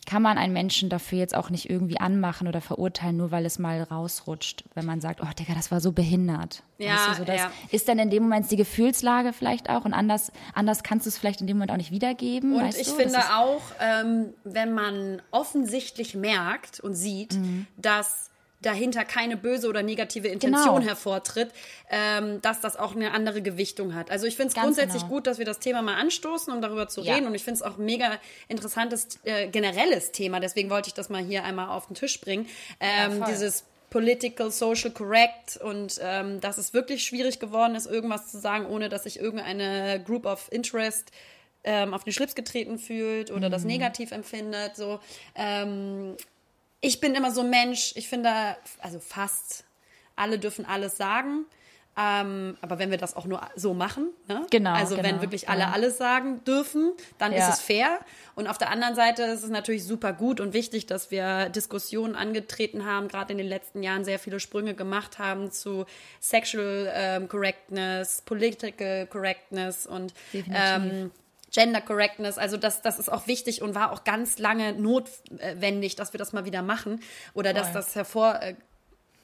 kann man einen Menschen dafür jetzt auch nicht irgendwie anmachen oder verurteilen, nur weil es mal rausrutscht, wenn man sagt, oh Digga, das war so behindert. Ja, weißt du, so das ja. ist dann in dem Moment die Gefühlslage vielleicht auch und anders, anders kannst du es vielleicht in dem Moment auch nicht wiedergeben. Und ich du? finde auch, ähm, wenn man offensichtlich merkt und sieht, Mhm. dass dahinter keine böse oder negative Intention Genau. hervortritt, ähm, dass das auch eine andere Gewichtung hat. Also ich finde es grundsätzlich genau. gut, dass wir das Thema mal anstoßen, um darüber zu Ja. reden. Und ich finde es auch ein mega interessantes äh, generelles Thema. Deswegen wollte ich das mal hier einmal auf den Tisch bringen. Ähm, voll. dieses political, social correct und ähm, dass es wirklich schwierig geworden ist, irgendwas zu sagen, ohne dass sich irgendeine Group of Interest ähm, auf den Schlips getreten fühlt oder Mhm. das negativ empfindet. So, ähm, ich bin immer so ein Mensch, ich finde, also fast alle dürfen alles sagen. Ähm, aber wenn wir das auch nur so machen, ne? Genau, also wenn genau, wirklich alle ja. alles sagen dürfen, dann Ja. ist es fair. Und auf der anderen Seite ist es natürlich super gut und wichtig, dass wir Diskussionen angetreten haben, gerade in den letzten Jahren sehr viele Sprünge gemacht haben zu Sexual ähm, Correctness, Political Correctness und Definitiv. ähm, Gender Correctness, also das, das ist auch wichtig und war auch ganz lange notwendig, dass wir das mal wieder machen oder dass Voll. das hervor,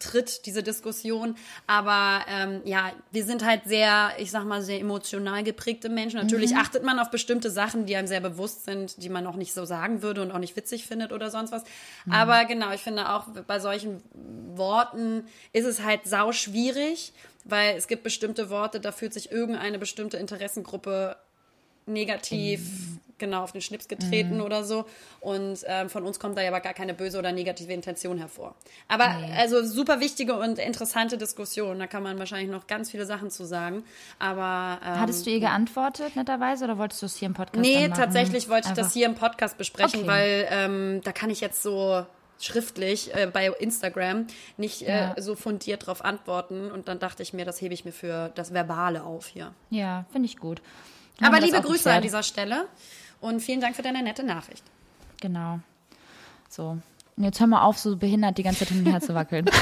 tritt, diese Diskussion. Aber ähm, ja, wir sind halt sehr, ich sag mal, sehr emotional geprägte Menschen. Natürlich achtet man auf bestimmte Sachen, die einem sehr bewusst sind, die man auch nicht so sagen würde und auch nicht witzig findet oder sonst was. Aber genau, ich finde auch bei solchen Worten ist es halt sau schwierig, weil es gibt bestimmte Worte, da fühlt sich irgendeine bestimmte Interessengruppe negativ genau auf den Schnips getreten oder so. Und ähm, von uns kommt da ja aber gar keine böse oder negative Intention hervor. Aber also super wichtige und interessante Diskussion. Da kann man wahrscheinlich noch ganz viele Sachen zu sagen. Aber ähm, Hattest du ihr geantwortet, netterweise, oder wolltest du es hier im Podcast Nee, tatsächlich wollte ich Einfach- das hier im Podcast besprechen, Okay. weil ähm, da kann ich jetzt so schriftlich äh, bei Instagram nicht äh, Ja. so fundiert drauf antworten. Und dann dachte ich mir, das hebe ich mir für das Verbale auf hier. Ja, finde ich gut. Aber liebe Grüße an dieser Stelle und vielen Dank für deine nette Nachricht. Genau. So. Und jetzt hör mal auf, so behindert die ganze Zeit hin und her zu wackeln.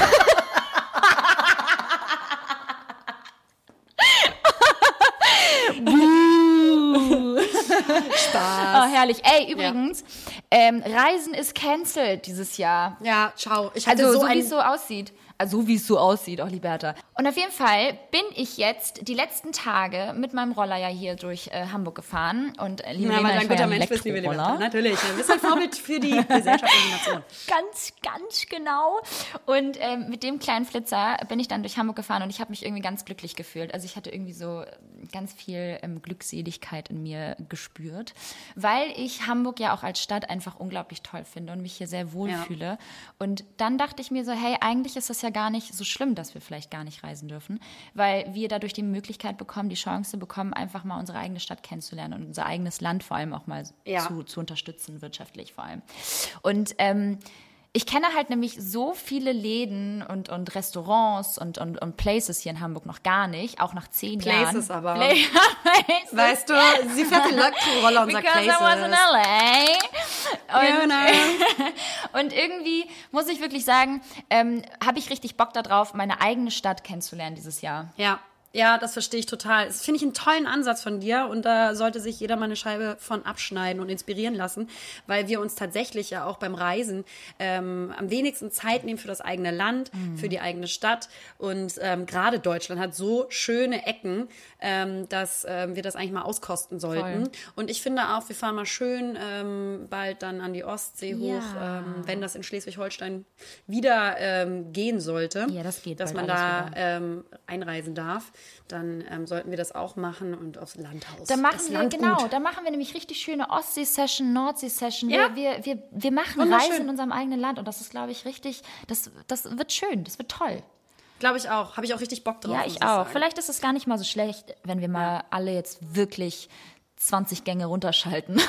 Spaß. Oh, herrlich. Ey, übrigens, ähm, Reisen ist cancelled dieses Jahr. Ja, ciao. Ich hatte Also, so, so, wie es so aussieht. Also, so wie es so aussieht, auch Liberta. Und auf jeden Fall bin ich jetzt die letzten Tage mit meinem Roller ja hier durch äh, Hamburg gefahren. Und äh, liebe ja, du ein guter ja Mensch bist, liebe. Liberta. Natürlich. Du bist ein Vorbild für die Gesellschaft und die Nation. Ganz, ganz genau. Und ähm, mit dem kleinen Flitzer bin ich dann durch Hamburg gefahren und ich habe mich irgendwie ganz glücklich gefühlt. Also ich hatte irgendwie so ganz viel ähm, Glückseligkeit in mir gespürt, weil ich Hamburg ja auch als Stadt einfach unglaublich toll finde und mich hier sehr wohl Ja. fühle. Und dann dachte ich mir so, hey, eigentlich ist das ja gar nicht so schlimm, dass wir vielleicht gar nicht reisen dürfen, weil wir dadurch die Möglichkeit bekommen, die Chance bekommen, einfach mal unsere eigene Stadt kennenzulernen und unser eigenes Land vor allem auch mal Ja. zu, zu unterstützen, wirtschaftlich vor allem. Und ähm, ich kenne halt nämlich so viele Läden und, und Restaurants und, und, und Places hier in Hamburg noch gar nicht, auch nach zehn Places Jahren. aber. Places. Weißt du, sie fährt Elektroroller und sagt Because I was in Places. LA. Und, Genau. und irgendwie muss ich wirklich sagen, ähm, habe ich richtig Bock darauf, meine eigene Stadt kennenzulernen dieses Jahr. Ja, ja, das verstehe ich total. Das finde ich einen tollen Ansatz von dir und da sollte sich jeder mal eine Scheibe von abschneiden und inspirieren lassen, weil wir uns tatsächlich ja auch beim Reisen ähm, am wenigsten Zeit nehmen für das eigene Land, für die eigene Stadt und ähm, gerade Deutschland hat so schöne Ecken, ähm, dass ähm, wir das eigentlich mal auskosten sollten. Voll. Und ich finde auch, wir fahren mal schön ähm, bald dann an die Ostsee hoch, Ja. ähm, wenn das in Schleswig-Holstein wieder ähm, gehen sollte. Ja, das geht Dass man da ähm, einreisen darf, dann ähm, sollten wir das auch machen und aufs Landhaus. Da das machen wir, Landgut. genau, da machen wir nämlich richtig schöne Ostsee-Session, Nordsee-Session. Ja. Wir, wir, wir, wir machen. Reisen in unserem eigenen Land und das ist, glaube ich, richtig, das, das wird schön, das wird toll. Glaube ich auch. Habe ich auch richtig Bock drauf. Ja, ich auch. sagen. Vielleicht ist es gar nicht mal so schlecht, wenn wir mal alle jetzt wirklich 20 Gänge runterschalten.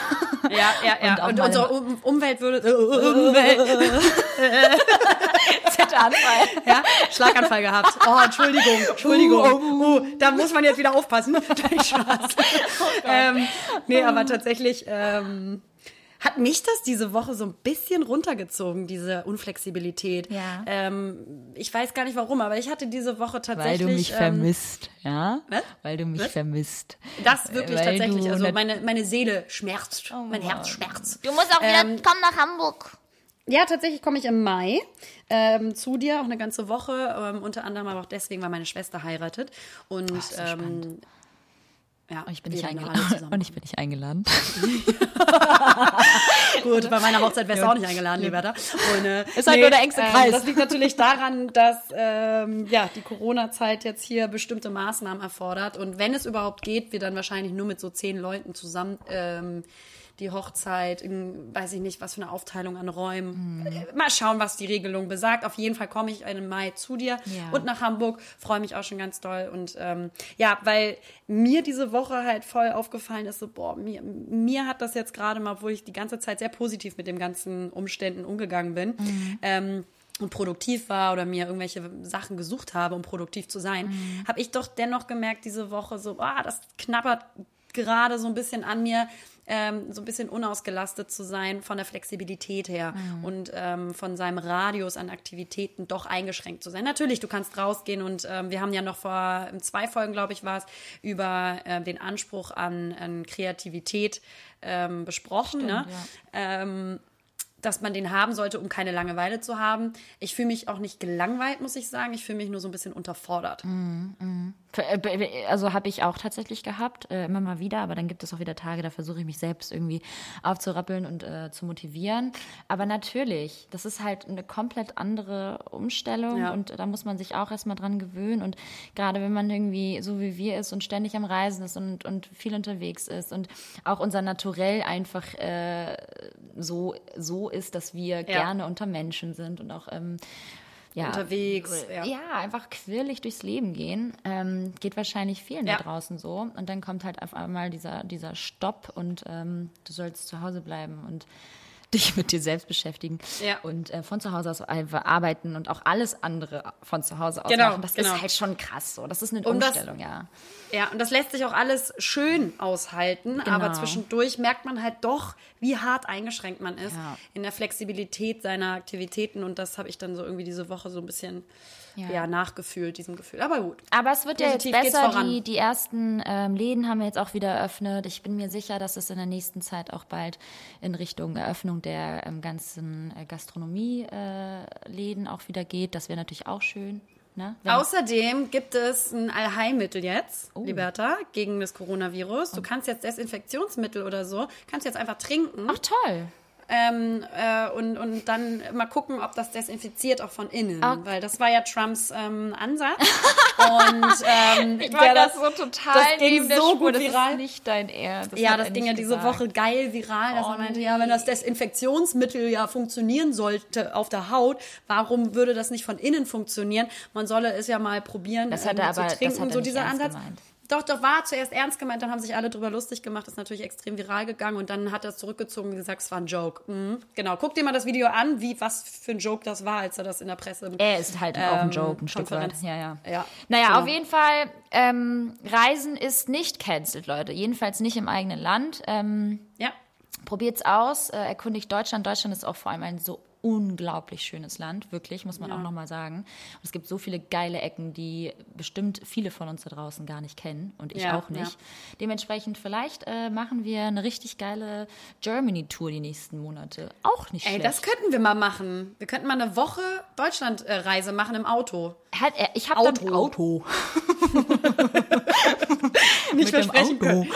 Ja, ja, ja. Und Und, unsere um Umwelt würde. Äh, Umwelt. Zitteranfall. Ja, Schlaganfall gehabt. Oh, Entschuldigung, Entschuldigung. Uh, da muss man jetzt wieder aufpassen. Spaß. ähm, nee, aber tatsächlich ähm, hat mich das diese Woche so ein bisschen runtergezogen, diese Unflexibilität. Ja. Ähm, ich weiß gar nicht warum, aber ich hatte diese Woche Weil tatsächlich. du mich ähm, vermisst, ja? Was? Weil du mich Was? vermisst. Das wirklich Weil tatsächlich. du Also meine, meine Seele schmerzt. Oh mein. Herz schmerzt. Du musst auch wieder Ähm, kommen nach Hamburg. Ja, tatsächlich komme ich im Mai ähm, zu dir, auch eine ganze Woche. Ähm, unter anderem aber auch deswegen, weil meine Schwester heiratet. Und so ähm, ja, Und ich bin nicht eingeladen. Und ich bin nicht eingeladen. Gut, bei meiner Hochzeit wärst du auch nicht eingeladen, lieber da. Und, äh, Ist halt nur der engste Kreis. Ähm, das liegt natürlich daran, dass ähm, ja, die Corona-Zeit jetzt hier bestimmte Maßnahmen erfordert. Und wenn es überhaupt geht, wir dann wahrscheinlich nur mit so zehn Leuten zusammen ähm, die Hochzeit, in, weiß ich nicht, was für eine Aufteilung an Räumen. Mhm. Mal schauen, was die Regelung besagt. Auf jeden Fall komme ich im Mai zu dir Ja. und nach Hamburg. Freue mich auch schon ganz doll. Und ähm, ja, weil mir diese Woche halt voll aufgefallen ist, so, boah, mir, mir hat das jetzt gerade mal, obwohl ich die ganze Zeit sehr positiv mit den ganzen Umständen umgegangen bin, ähm, und produktiv war oder mir irgendwelche Sachen gesucht habe, um produktiv zu sein, habe ich doch dennoch gemerkt diese Woche so, ah, das knabbert gerade so ein bisschen an mir, ähm, so ein bisschen unausgelastet zu sein von der Flexibilität her und ähm, von seinem Radius an Aktivitäten doch eingeschränkt zu sein. Natürlich, du kannst rausgehen und ähm, wir haben ja noch vor zwei Folgen, glaube ich, war es, über äh, den Anspruch an, an Kreativität ähm, besprochen. ne? ähm, dass man den haben sollte, um keine Langeweile zu haben. Ich fühle mich auch nicht gelangweilt, muss ich sagen. Ich fühle mich nur so ein bisschen unterfordert. Äh, Also habe ich auch tatsächlich gehabt, äh, immer mal wieder, aber dann gibt es auch wieder Tage, da versuche ich mich selbst irgendwie aufzurappeln und äh, zu motivieren. Aber natürlich, das ist halt eine komplett andere Umstellung Ja. und da muss man sich auch erstmal dran gewöhnen. Und gerade wenn man irgendwie so wie wir ist und ständig am Reisen ist und, und viel unterwegs ist und auch unser Naturell einfach äh, so, so ist, dass wir gerne unter Menschen sind und auch ähm, ja, Unterwegs, Ja. ja. einfach quirlig durchs Leben gehen. Ähm, geht wahrscheinlich vielen Ja. da draußen so. Und dann kommt halt auf einmal dieser, dieser Stopp und ähm, du sollst zu Hause bleiben und dich mit dir selbst beschäftigen Ja. und äh, von zu Hause aus arbeiten und auch alles andere von zu Hause aus Genau, machen. Das genau. ist halt schon krass so. Das ist eine das- Umstellung, ja. Ja, und das lässt sich auch alles schön aushalten, aber Genau. zwischendurch merkt man halt doch, wie hart eingeschränkt man ist Ja. in der Flexibilität seiner Aktivitäten und das habe ich dann so irgendwie diese Woche so ein bisschen Ja. ja. nachgefühlt, diesem Gefühl. Aber gut. Aber es wird ja jetzt Positiv besser. Die, die ersten ähm, Läden haben wir jetzt auch wieder eröffnet. Ich bin mir sicher, dass es in der nächsten Zeit auch bald in Richtung Eröffnung der ähm, ganzen äh, Gastronomie-Läden auch wieder geht. Das wäre natürlich auch schön. Ne? Wenn- Außerdem gibt es ein Allheilmittel jetzt, Oh. Liberta, gegen das Coronavirus. Du kannst jetzt Desinfektionsmittel oder so, kannst jetzt einfach trinken Ach toll. Ähm, äh, und, und dann mal gucken, ob das desinfiziert auch von innen. Ah. Weil das war ja Trumps ähm, Ansatz. und ähm, Ich war das so total das ging so Spur. gut das viral. ist nicht dein Ernst. ja, hat das ging ja diese gesagt. Woche geil viral, dass Oh, er meinte, nee. ja, wenn das Desinfektionsmittel ja funktionieren sollte auf der Haut, warum würde das nicht von innen funktionieren? Man solle es ja mal probieren, Das hat er ähm, aber- zu das trinken, hat er so dieser Ansatz. gemeint. Doch, doch, war zuerst ernst gemeint, dann haben sich alle drüber lustig gemacht, ist natürlich extrem viral gegangen und dann hat er es zurückgezogen und gesagt, es war ein Joke. Mhm. Genau, guck dir mal das Video an, wie, was für ein Joke das war, als er das in der Presse Er ist halt auch ein Ähm, Joke, ein Stück weit. Ja, ja. Ja, Naja, genau. auf jeden Fall, ähm, Reisen ist nicht cancelled, Leute. Jedenfalls nicht im eigenen Land. Ähm, Ja, Probiert's aus, äh, erkundigt Deutschland. Deutschland ist auch vor allem ein so unglaublich schönes Land, wirklich, muss man Ja. auch nochmal sagen. Und es gibt so viele geile Ecken, die bestimmt viele von uns da draußen gar nicht kennen und ich Ja, auch nicht. Dementsprechend, vielleicht äh, machen wir eine richtig geile Germany-Tour die nächsten Monate. Auch nicht ey, schlecht. das könnten wir mal machen. Wir könnten mal eine Woche Deutschland-Reise machen im Auto. Hat, er- ich habe Auto. dann Auto. Nicht Mit dem Auto.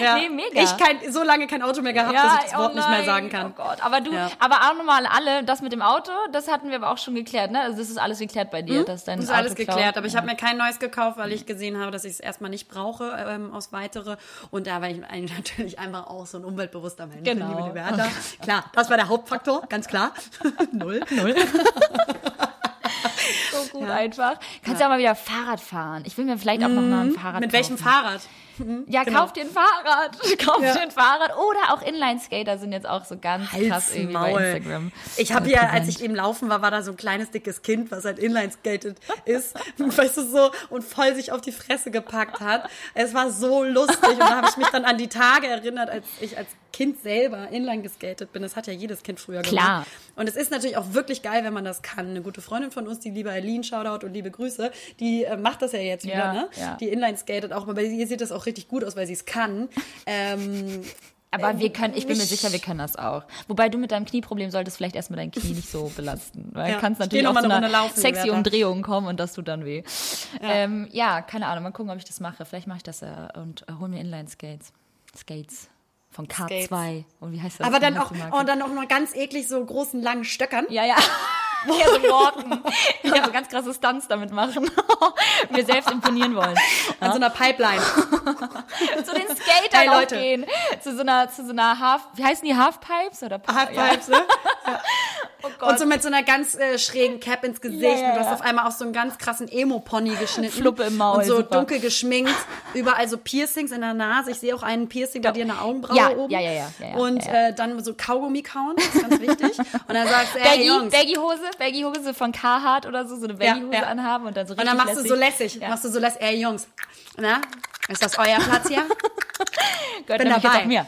Ja. Nee, mega. Ich kein, so lange kein Auto mehr gehabt, dass ich das Wort oh nicht mehr sagen kann. Oh Gott, aber du, Ja. aber auch nochmal alle, das mit dem Auto, das hatten wir aber auch schon geklärt, ne? Also das ist alles geklärt bei dir, dass dein Das ist Auto alles klaut. geklärt, aber ich ja. habe mir kein neues gekauft, weil ich gesehen habe, dass ich es erstmal nicht brauche ähm, aus weitere. Und da war ich natürlich einfach auch so ein umweltbewusster Mensch. Genau. liebe Liberta. Klar, das war der Hauptfaktor, ganz klar. Null. Null. So gut einfach. Kannst ja. auch mal wieder Fahrrad fahren. Ich will mir vielleicht auch noch mal ein Fahrrad Mhm. Mit welchem kaufen. Fahrrad? Ja, Genau. kauf dir ein Fahrrad. Kauf Ja. dir ein Fahrrad. Oder auch Inline-Skater sind jetzt auch so ganz krass Halt's irgendwie Maul. bei Instagram. Ich habe ja, als ich eben laufen war, war da so ein kleines dickes Kind, was halt inline-skated ist, weißt du so, und voll sich auf die Fresse gepackt hat. Es war so lustig und da habe ich mich dann an die Tage erinnert, als ich als Kind selber inline geskatet bin. Das hat ja jedes Kind früher Klar. gemacht. Und es ist natürlich auch wirklich geil, wenn man das kann. Eine gute Freundin von uns, die liebe Eileen, Shoutout und liebe Grüße, die äh, macht das ja jetzt wieder, Ja, ne? ja. Die inline skatet auch, aber bei ihr sieht das auch richtig gut aus, weil sie es kann. Ähm, Aber wir können, ich bin mir sicher, wir können das auch. Wobei du mit deinem Knieproblem solltest vielleicht erstmal dein Knie nicht so belasten. Weil Ja, du kannst natürlich auch mal zu eine einer laufen, sexy. Umdrehung kommen und das tut dann weh. Ja, ähm, ja keine Ahnung, mal gucken, ob ich das mache. Vielleicht mache ich das äh, und äh, hol mir Inline-Skates. Skates. Von K2. Skates. Und wie heißt das? aber dann auch, und dann auch noch ganz eklig so großen langen Stöckern. Ja, ja. Ja, so Worten. Ich ja. so ganz krasse Stunts damit machen. Wir selbst imponieren wollen. An so einer Pipeline. Zu den Skatern Hey, Leute. gehen. Zu so einer, zu so einer Half, wie heißen die, Halfpipes oder Halfpipes, ne? Oh Gott. Und so mit so einer ganz äh, schrägen Cap ins Gesicht. Ja, ja, und du hast ja. auf einmal auch so einen ganz krassen Emo-Pony geschnitten. Fluppe im Maul, Und so super. dunkel geschminkt. Überall so Piercings in der Nase. Ich sehe auch einen Piercing bei dir in der Augenbraue Ja, oben. ja, ja, ja, ja, ja, Und ja, ja. Äh, dann so Kaugummi kauen, das ist ganz wichtig. Und dann sagst du, ey, Baggy, Jungs. Baggy-Hose, Baggy-Hose von Carhartt oder so, so eine Baggy-Hose Ja, ja. anhaben und dann so Und richtig dann machst du so lässig. Ja. Machst du so lässig, ey, Jungs. Na, ist das euer Platz hier? Gehört bin dabei. jetzt auch mir.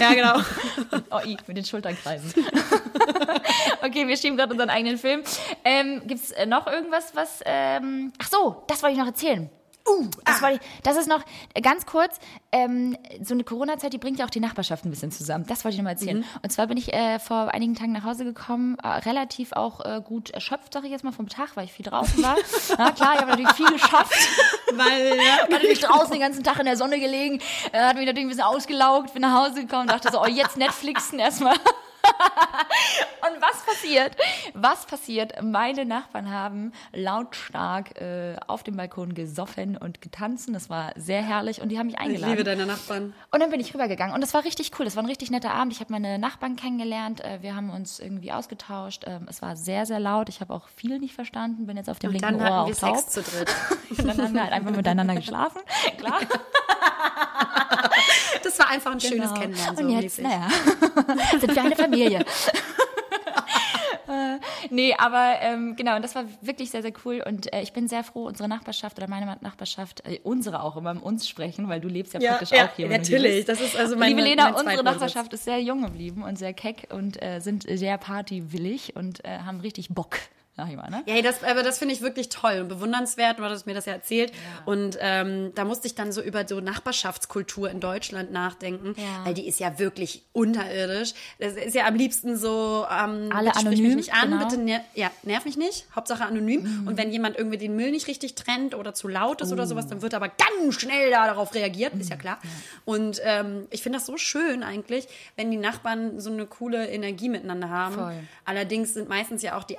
ja, genau. Oh, i, mit den Schultern kreisen. okay, wir schieben gerade unseren eigenen Film. Ähm, Gibt es äh, noch irgendwas, was... Ähm, ach so, das wollte ich noch erzählen. Uh, das, wollte ich, das ist noch ganz kurz, ähm, so eine Corona-Zeit, die bringt ja auch die Nachbarschaft ein bisschen zusammen. Das wollte ich noch mal erzählen. Mhm. Und zwar bin ich äh, vor einigen Tagen nach Hause gekommen, äh, relativ auch äh, gut erschöpft, sage ich jetzt mal, vom Tag, weil ich viel draußen war. ja, klar, ich habe natürlich viel geschafft. Weil, ja. Ich hatte natürlich draußen den ganzen Tag in der Sonne gelegen, äh, hat mich natürlich ein bisschen ausgelaugt, bin nach Hause gekommen, dachte so, oh, jetzt Netflixen erstmal. Und was passiert? Was passiert? Meine Nachbarn haben lautstark äh, auf dem Balkon gesoffen und getanzt. Das war sehr herrlich und die haben mich Ich eingeladen. liebe deine Nachbarn. Und dann bin ich rübergegangen und das war richtig cool. Das war ein richtig netter Abend. Ich habe meine Nachbarn kennengelernt. Äh, Wir haben uns irgendwie ausgetauscht. Ähm, Es war sehr, sehr laut. Ich habe auch viel nicht verstanden. Bin jetzt auf dem Und linken dann Ohr auch taub. Sex zu dritt. Und dann haben wir halt einfach miteinander geschlafen. Klar. Das war einfach ein schönes Genau. Kennenlernen. So Und jetzt, naja, sind wir eine Familie. Äh, nee, aber ähm, genau, und das war wirklich sehr, sehr cool. Und äh, ich bin sehr froh, unsere Nachbarschaft oder meine Nachbarschaft, äh, unsere auch immer im uns sprechen, weil du lebst ja, Ja, praktisch ja, auch hier. du natürlich. Das ist also meine- Liebe Lena, mein unsere. Nachbarschaft ist sehr jung geblieben und sehr keck und äh, sind sehr partywillig und äh, haben richtig Bock, sag ich mal, ne? Ja, das, aber das finde ich wirklich toll und bewundernswert. Du hattest mir das ja erzählt. Und ähm, da musste ich dann so über so Nachbarschaftskultur in Deutschland nachdenken, Ja. weil die ist ja wirklich unterirdisch. Das ist ja am liebsten so, ähm, Alle bitte sprich anonym, mich nicht an, genau. Mhm. bitte ner ja, nerv mich nicht, Hauptsache anonym. Und wenn jemand irgendwie den Müll nicht richtig trennt oder zu laut ist Oh. oder sowas, dann wird aber ganz schnell da darauf reagiert, Mhm. ist ja klar. Und ähm, ich finde das so schön eigentlich, wenn die Nachbarn so eine coole Energie miteinander haben. Voll. Allerdings sind meistens ja auch die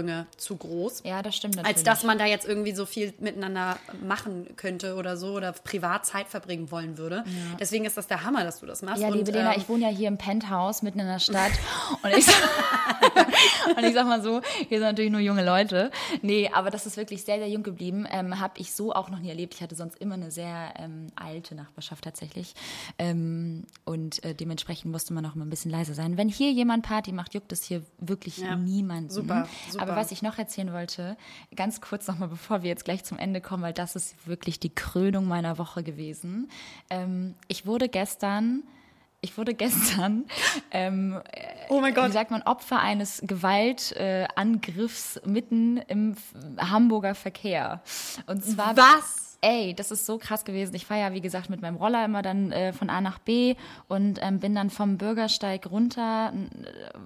Alterssprünge zu groß. Ja, das stimmt natürlich. Als dass man da jetzt irgendwie so viel miteinander machen könnte oder so oder privat Zeit verbringen wollen würde. Deswegen ist das der Hammer, dass du das machst. Ja, Und, liebe Lena, ähm, ich wohne ja hier im Penthouse mitten in der Stadt. Und ich, sag, und ich sag mal so, hier sind natürlich nur junge Leute. Nee, aber das ist wirklich sehr, sehr jung geblieben. Ähm, Habe ich so auch noch nie erlebt. Ich hatte sonst immer eine sehr ähm, alte Nachbarschaft tatsächlich. Ähm, und äh, dementsprechend musste man auch immer ein bisschen leiser sein. Wenn hier jemand Party macht, juckt es hier wirklich Ja, niemanden. super, super. Aber was ich noch erzählen wollte, ganz kurz nochmal, bevor wir jetzt gleich zum Ende kommen, weil das ist wirklich die Krönung meiner Woche gewesen. Ähm, ich wurde gestern, ich wurde gestern, ähm, oh mein wie Gott. sagt man, Opfer eines Gewaltangriffs äh, mitten im Hamburger Verkehr. Und zwar Was? Ey, das ist so krass gewesen. Ich fahre ja, wie gesagt, mit meinem Roller immer dann äh, von A nach B und ähm, bin dann vom Bürgersteig runter, n-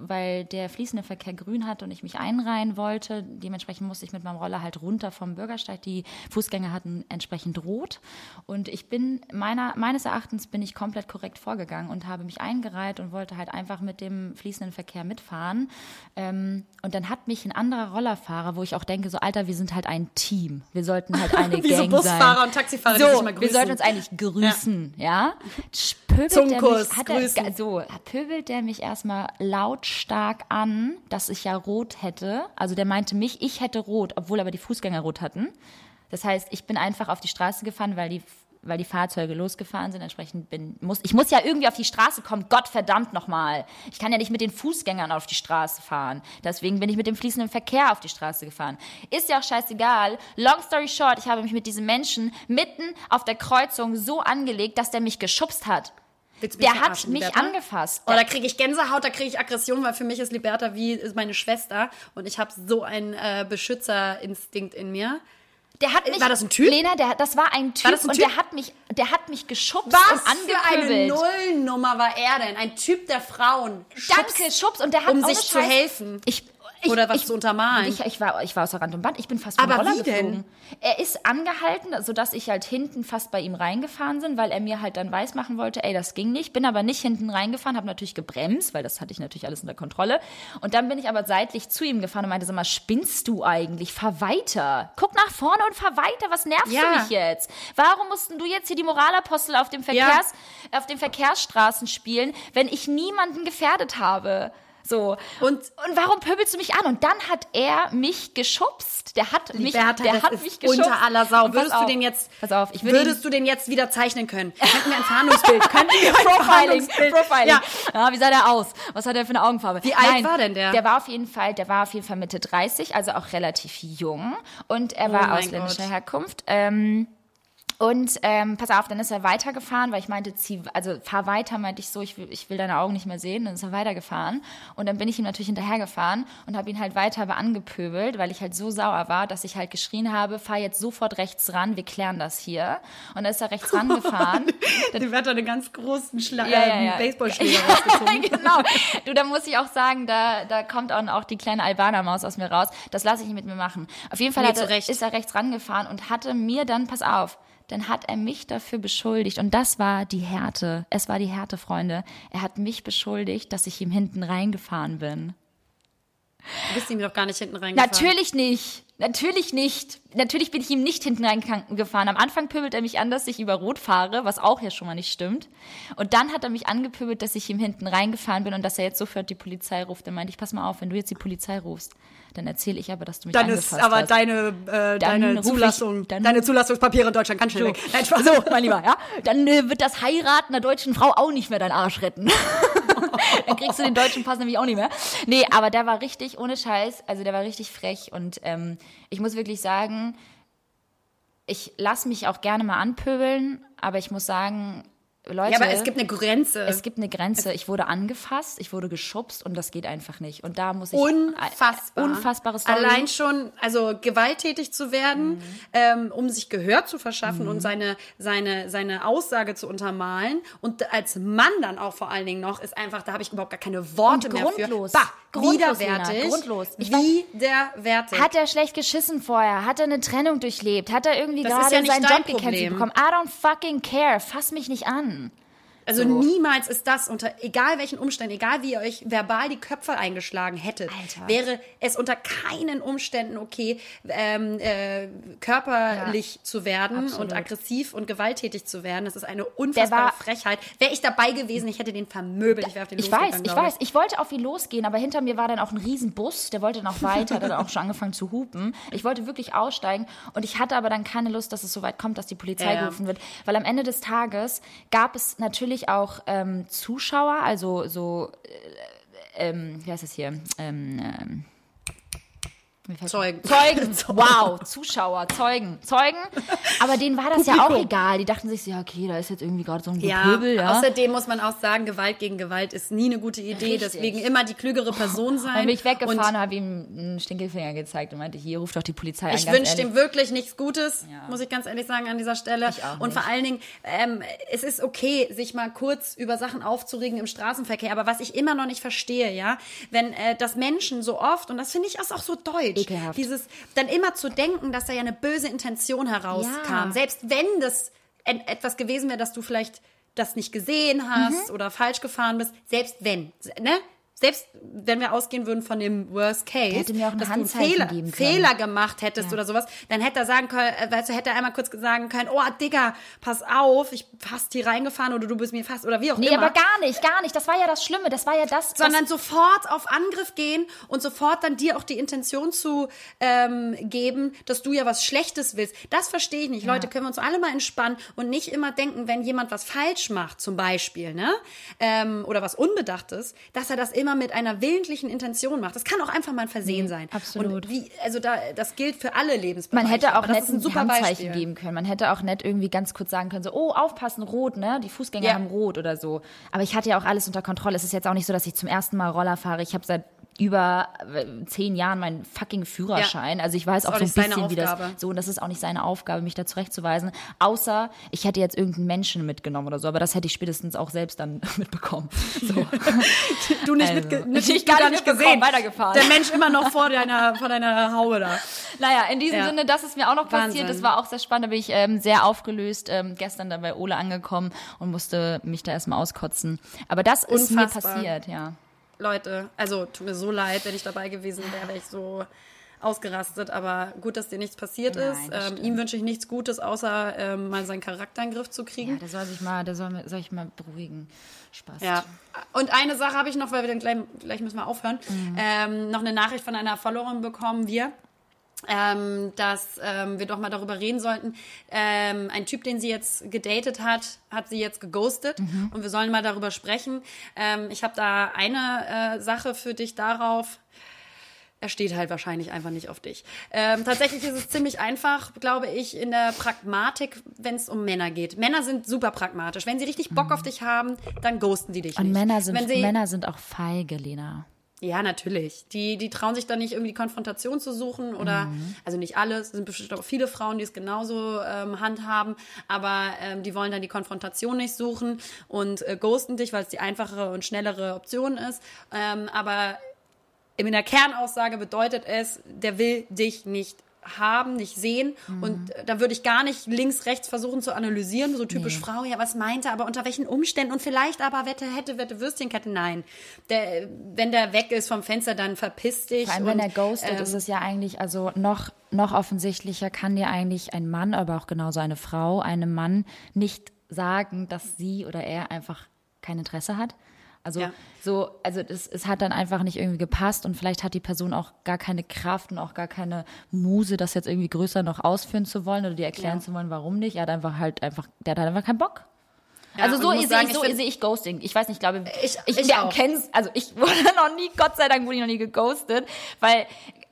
weil der fließende Verkehr grün hat und ich mich einreihen wollte. Dementsprechend musste ich mit meinem Roller halt runter vom Bürgersteig. Die Fußgänger hatten entsprechend rot. Und ich bin, meiner, meines Erachtens bin ich komplett korrekt vorgegangen und habe mich eingereiht und wollte halt einfach mit dem fließenden Verkehr mitfahren. Ähm, und dann hat mich ein anderer Rollerfahrer, wo ich auch denke, so Alter, wir sind halt ein Team. Wir sollten halt eine Gang Busfahrer und Taxifahrer, die so, sich mal wir grüßen. sollten uns eigentlich grüßen, ja? Pöbelt der Zungenkuss, mich, hat er, grüßen. so, pöbelt der mich erstmal lautstark an, dass ich ja rot hätte. Also der meinte mich, ich hätte rot, obwohl aber die Fußgänger rot hatten. Das heißt, ich bin einfach auf die Straße gefahren, weil die weil die Fahrzeuge losgefahren sind, entsprechend bin, muss, ich muss ja irgendwie auf die Straße kommen, Gott verdammt nochmal. Ich kann ja nicht mit den Fußgängern auf die Straße fahren. Deswegen bin ich mit dem fließenden Verkehr auf die Straße gefahren. Ist ja auch scheißegal. Long story short, ich habe mich mit diesem Menschen mitten auf der Kreuzung so angelegt, dass der mich geschubst hat. Mich Der hat mich Liberta? angefasst. Oh, da kriege ich Gänsehaut, da kriege ich Aggression, weil für mich ist Liberta wie meine Schwester und ich habe so einen äh, Beschützerinstinkt in mir. Der hat mich, War das ein Typ? Lena, der, das war ein Typ, War ein und Typ? der hat mich, der hat mich geschubst Was und für eine angepöbelt. Nullnummer war er denn? Ein Typ der Frauen. Danke, Schubs. Und der hat um sich zu helfen. Ich, ich, Oder was ich, zu untermalen. Ich, ich, war, ich war außer Rand und Band. Ich bin fast vom Aber Roller wie denn? geflogen. Er ist angehalten, sodass ich halt hinten fast bei ihm reingefahren bin, weil er mir halt dann weismachen wollte, ey, das ging nicht. Bin aber nicht hinten reingefahren, habe natürlich gebremst, weil das hatte ich natürlich alles unter Kontrolle. Und dann bin ich aber seitlich zu ihm gefahren und meinte, sag mal, spinnst du eigentlich? Fahr weiter. Guck nach vorne und fahr weiter. Was nervst Ja. du mich jetzt? Warum mussten du jetzt hier die Moralapostel auf dem Verkehrs, auf den Verkehrsstraßen spielen, wenn ich niemanden gefährdet habe? So. Und- und warum pöbelst du mich an? Und dann hat er mich geschubst. Der hat mich, Liberta, der hat mich geschubst. unter aller Sau. Würdest du auf, den jetzt, Pass auf, ich würde würdest du den jetzt wieder zeichnen können? Könnten wir ein Fahndungsbild? Könnten wir ein Profiling? Profiling. Ja. Ja. wie sah der aus? Was hat er für eine Augenfarbe? Wie alt war denn der? Der war auf jeden Fall, der war auf jeden Fall Mitte 30, also auch relativ jung. Und er war Oh ausländischer Gott. Herkunft. Ähm, Und ähm, pass auf, dann ist er weitergefahren, weil ich meinte, zieh, also fahr weiter, meinte ich so, ich will, ich will deine Augen nicht mehr sehen. Dann ist er weitergefahren. Und dann bin ich ihm natürlich hinterhergefahren und habe ihn halt weiter aber angepöbelt, weil ich halt so sauer war, dass ich halt geschrien habe, fahr jetzt sofort rechts ran, wir klären das hier. Und dann ist er rechts rangefahren. Die wird da einen ganz großen Schla Ja, ja, äh, ja. Baseballschläger rausgezogen. genau. Du, da muss ich auch sagen, da, da kommt auch, die kleine Albanermaus aus mir raus. Das lasse ich nicht mit mir machen. Auf jeden Fall Nee, hat er, ist er rechts rangefahren und hatte mir dann, pass auf, dann hat er mich dafür beschuldigt. Und das war die Härte. Es war die Härte, Freunde. Er hat mich beschuldigt, dass ich ihm hinten reingefahren bin. Du bist ihm doch gar nicht hinten reingefahren. Natürlich nicht. Natürlich nicht. Natürlich bin ich ihm nicht hinten reingefahren. Am Anfang pöbelt er mich an, dass ich über Rot fahre, was auch ja schon mal nicht stimmt. Und dann hat er mich angepöbelt, dass ich ihm hinten reingefahren bin und dass er jetzt sofort die Polizei ruft. Dann meinte ich, pass mal auf, wenn du jetzt die Polizei rufst, dann erzähle ich aber, dass du mich Dann ist angefasst aber hast. deine, äh, deine ruf ich- Zulassung, dann- deine Zulassungspapiere in Deutschland ganz schnell weg. Nein, Spaß. so, mein Lieber, ja? Dann äh, wird das Heiraten einer deutschen Frau auch nicht mehr deinen Arsch retten. Dann kriegst du den deutschen Pass nämlich auch nicht mehr. Nee, aber der war richtig, ohne Scheiß, also der war richtig frech und ähm, ich muss wirklich sagen, ich lasse mich auch gerne mal anpöbeln, aber ich muss sagen, Leute, Ja, aber es gibt eine Grenze. es gibt eine Grenze. Ich wurde angefasst, ich wurde geschubst und das geht einfach nicht. Und da muss ich Unfassbar. Äh, unfassbare Story. Allein schon, also gewalttätig zu werden, ähm, um sich Gehör zu verschaffen und seine, seine, seine Aussage zu untermalen. Und als Mann dann auch vor allen Dingen noch, ist einfach, da habe ich überhaupt gar keine Worte mehr grundlos. für. Bah, Grundlos, widerwärtig. Lena, grundlos. Ich widerwärtig. Hat er schlecht geschissen vorher? Hat er eine Trennung durchlebt? Hat er irgendwie Das gerade ja seinen Job gecancelt bekommen? I don't fucking care. Fass mich nicht an. Hmm. Also So. niemals ist das unter, egal welchen Umständen, egal wie ihr euch verbal die Köpfe eingeschlagen hättet, Alter. wäre es unter keinen Umständen okay, ähm, äh, körperlich zu werden absolut. und aggressiv und gewalttätig zu werden. Das ist eine unfassbare war- Frechheit. Wäre ich dabei gewesen, ich hätte den vermöbelt. Ich wäre auf den Ich weiß, ich weiß. Ich wollte auf ihn losgehen, aber hinter mir war dann auch ein Riesenbus, der wollte noch weiter, der hat auch schon angefangen zu hupen. Ich wollte wirklich aussteigen und ich hatte aber dann keine Lust, dass es so weit kommt, dass die Polizei Ja, ja. gerufen wird. Weil am Ende des Tages gab es natürlich auch ähm, Zuschauer, also so, äh, ähm, wie heißt es hier? Ähm, ähm, Zeugen. Zeugen, wow, Zuschauer, Zeugen, Zeugen. Aber denen war das ja auch egal. Die dachten sich so, ja, okay, da ist jetzt irgendwie gerade so ein Ja, Gepöbel, ja. außerdem muss man auch sagen, Gewalt gegen Gewalt ist nie eine gute Idee. Richtig. Deswegen immer die klügere Person sein. Dann bin ich weggefahren habe ihm einen Stinkefinger gezeigt und meinte, hier, ruft doch die Polizei an. Ich wünsche dem wirklich nichts Gutes, Ja. muss ich ganz ehrlich sagen an dieser Stelle. Und vor allen Dingen, ähm, es ist okay, sich mal kurz über Sachen aufzuregen im Straßenverkehr. Aber was ich immer noch nicht verstehe, ja, wenn äh, das Menschen so oft, und das finde ich ist auch so deutsch, Ekelhaft. dieses dann immer zu denken, dass da ja eine böse Intention herauskam. Ja. Selbst wenn das et etwas gewesen wäre, dass du vielleicht das nicht gesehen hast Mhm. oder falsch gefahren bist, selbst wenn, ne? Selbst wenn wir ausgehen würden von dem Worst Case, dass du einen Fehler. Fehler gemacht hättest oder sowas, dann hätte er sagen können, äh, weißt du, hätte er einmal kurz sagen können, oh Digga, pass auf, ich fast hier reingefahren oder du bist mir fast oder wie auch Nee, immer. aber gar nicht, gar nicht. Das war ja das Schlimme. Das war ja das, sondern sofort auf Angriff gehen und sofort dann dir auch die Intention zu ähm, geben, dass du ja was Schlechtes willst. Das verstehe ich nicht. Leute, können wir uns alle mal entspannen und nicht immer denken, wenn jemand was falsch macht, zum Beispiel, ne, ähm, oder was Unbedachtes, dass er das immer mit einer willentlichen Intention macht. Das kann auch einfach mal ein Versehen sein. absolut. Und wie, also da, das gilt für alle Lebensbereiche. man hätte auch nett ein ein super Handzeichen Beispiel. geben können. Man hätte auch nett irgendwie ganz kurz sagen können, so, oh, aufpassen, rot, ne? Die Fußgänger Ja. haben rot oder so. Aber ich hatte ja auch alles unter Kontrolle. Es ist jetzt auch nicht so, dass ich zum ersten Mal Roller fahre. Ich habe seit über äh, zehn Jahren meinen fucking Führerschein. Also ich weiß auch auch so ein bisschen, wie das so und das ist auch nicht seine Aufgabe, mich da zurechtzuweisen. Außer ich hätte jetzt irgendeinen Menschen mitgenommen oder so, aber das hätte ich spätestens auch selbst dann mitbekommen. So. Du nicht, Also, mitge nicht, ich du gar nicht mitbekommen, weitergefahren. Der Mensch immer noch vor deiner, vor deiner Haube da. Naja, in diesem Ja. Sinne, das ist mir auch noch passiert. Wahnsinn. Das war auch sehr spannend. Da bin ich ähm, sehr aufgelöst. Ähm, gestern dann bei Ole angekommen und musste mich da erstmal auskotzen. Aber das ist mir Unfassbar. passiert, ja. Leute, also tut mir so leid, wenn ich dabei gewesen wäre, wäre ich so ausgerastet. Aber gut, dass dir nichts passiert Nein, ist. Ähm, ihm wünsche ich nichts Gutes, außer ähm, mal seinen Charakter in den Griff zu Ja, kriegen. der soll sich mal, der soll, soll ich mal beruhigen. Spaß. Ja. Und eine Sache habe ich noch, weil wir dann gleich, gleich müssen wir aufhören. Mhm. Ähm, noch eine Nachricht von einer Followerin bekommen, wir. Ähm, dass ähm, wir doch mal darüber reden sollten. Ähm, ein Typ, den sie jetzt gedatet hat, hat sie jetzt geghostet Mhm. und wir sollen mal darüber sprechen. Ähm, ich habe da eine äh, Sache für dich darauf. er steht halt wahrscheinlich einfach nicht auf dich. Ähm, tatsächlich ist es ziemlich einfach, glaube ich, in der Pragmatik, wenn es um Männer geht. Männer sind super pragmatisch. Wenn sie richtig Bock auf dich haben, dann ghosten die dich Und nicht. Männer sind, sie, Männer sind auch feige, Lena. Ja, natürlich. Die, die trauen sich dann nicht irgendwie die Konfrontation zu suchen oder, Mhm. also nicht alle, es sind bestimmt auch viele Frauen, die es genauso ähm, handhaben, aber ähm, die wollen dann die Konfrontation nicht suchen und äh, ghosten dich, weil es die einfachere und schnellere Option ist. Ähm, aber in der Kernaussage bedeutet es, der will dich nicht haben, nicht sehen. Mhm. Und äh, da würde ich gar nicht links, rechts versuchen zu analysieren, so typisch Frau, ja, was meint er, aber unter welchen Umständen und vielleicht aber Wette, hätte, Wette, Würstchenkette, nein. Der, wenn der weg ist vom Fenster, dann verpiss dich. Vor allem, wenn und, er ghostet, ähm, ist es ja eigentlich, also noch, noch offensichtlicher kann dir eigentlich ein Mann, aber auch genauso eine Frau, einem Mann nicht sagen, dass sie oder er einfach kein Interesse hat. Also Ja. so, also das, es hat dann einfach nicht irgendwie gepasst und vielleicht hat die Person auch gar keine Kraft und auch gar keine Muse, das jetzt irgendwie größer noch ausführen zu wollen oder dir erklären Ja. zu wollen, warum nicht. Er hat einfach halt einfach, der hat halt einfach keinen Bock. Ja, also so ich sehe ich, ich so sehe ich Ghosting. Ich weiß nicht, ich glaube, Ich- ich, ich wir auch. kennen's, also ich wurde noch nie, Gott sei Dank wurde ich noch nie geghostet, weil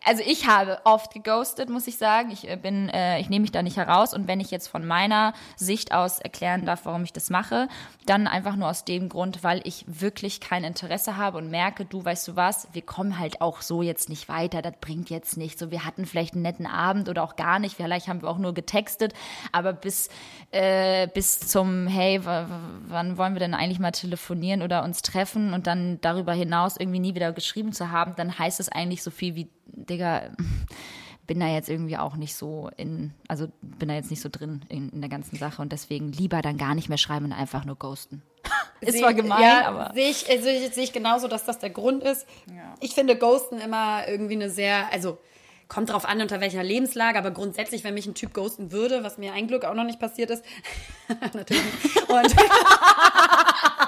also ich habe oft geghostet, muss ich sagen. Ich äh, bin, äh, ich nehme mich da nicht heraus. Und wenn ich jetzt von meiner Sicht aus erklären darf, warum ich das mache, dann einfach nur aus dem Grund, weil ich wirklich kein Interesse habe und merke, du weißt du was, wir kommen halt auch so jetzt nicht weiter, das bringt jetzt nichts. So, wir hatten vielleicht einen netten Abend oder auch gar nicht, vielleicht haben wir auch nur getextet, aber bis äh, bis zum Hey, wann wollen wir denn eigentlich mal telefonieren oder uns treffen? Und dann darüber hinaus irgendwie nie wieder geschrieben zu haben, dann heißt es eigentlich so viel wie, Digga, bin da jetzt irgendwie auch nicht so in, also bin da jetzt nicht so drin in, in der ganzen Sache und deswegen lieber dann gar nicht mehr schreiben und einfach nur ghosten. Ist zwar Seh- gemein, ja, aber. Sehe ich, also ich, sehe ich genauso, dass das der Grund ist. Ich finde Ghosten immer irgendwie eine sehr, also kommt drauf an, unter welcher Lebenslage, aber grundsätzlich, wenn mich ein Typ ghosten würde, was mir ein Glück auch noch nicht passiert ist, natürlich. Und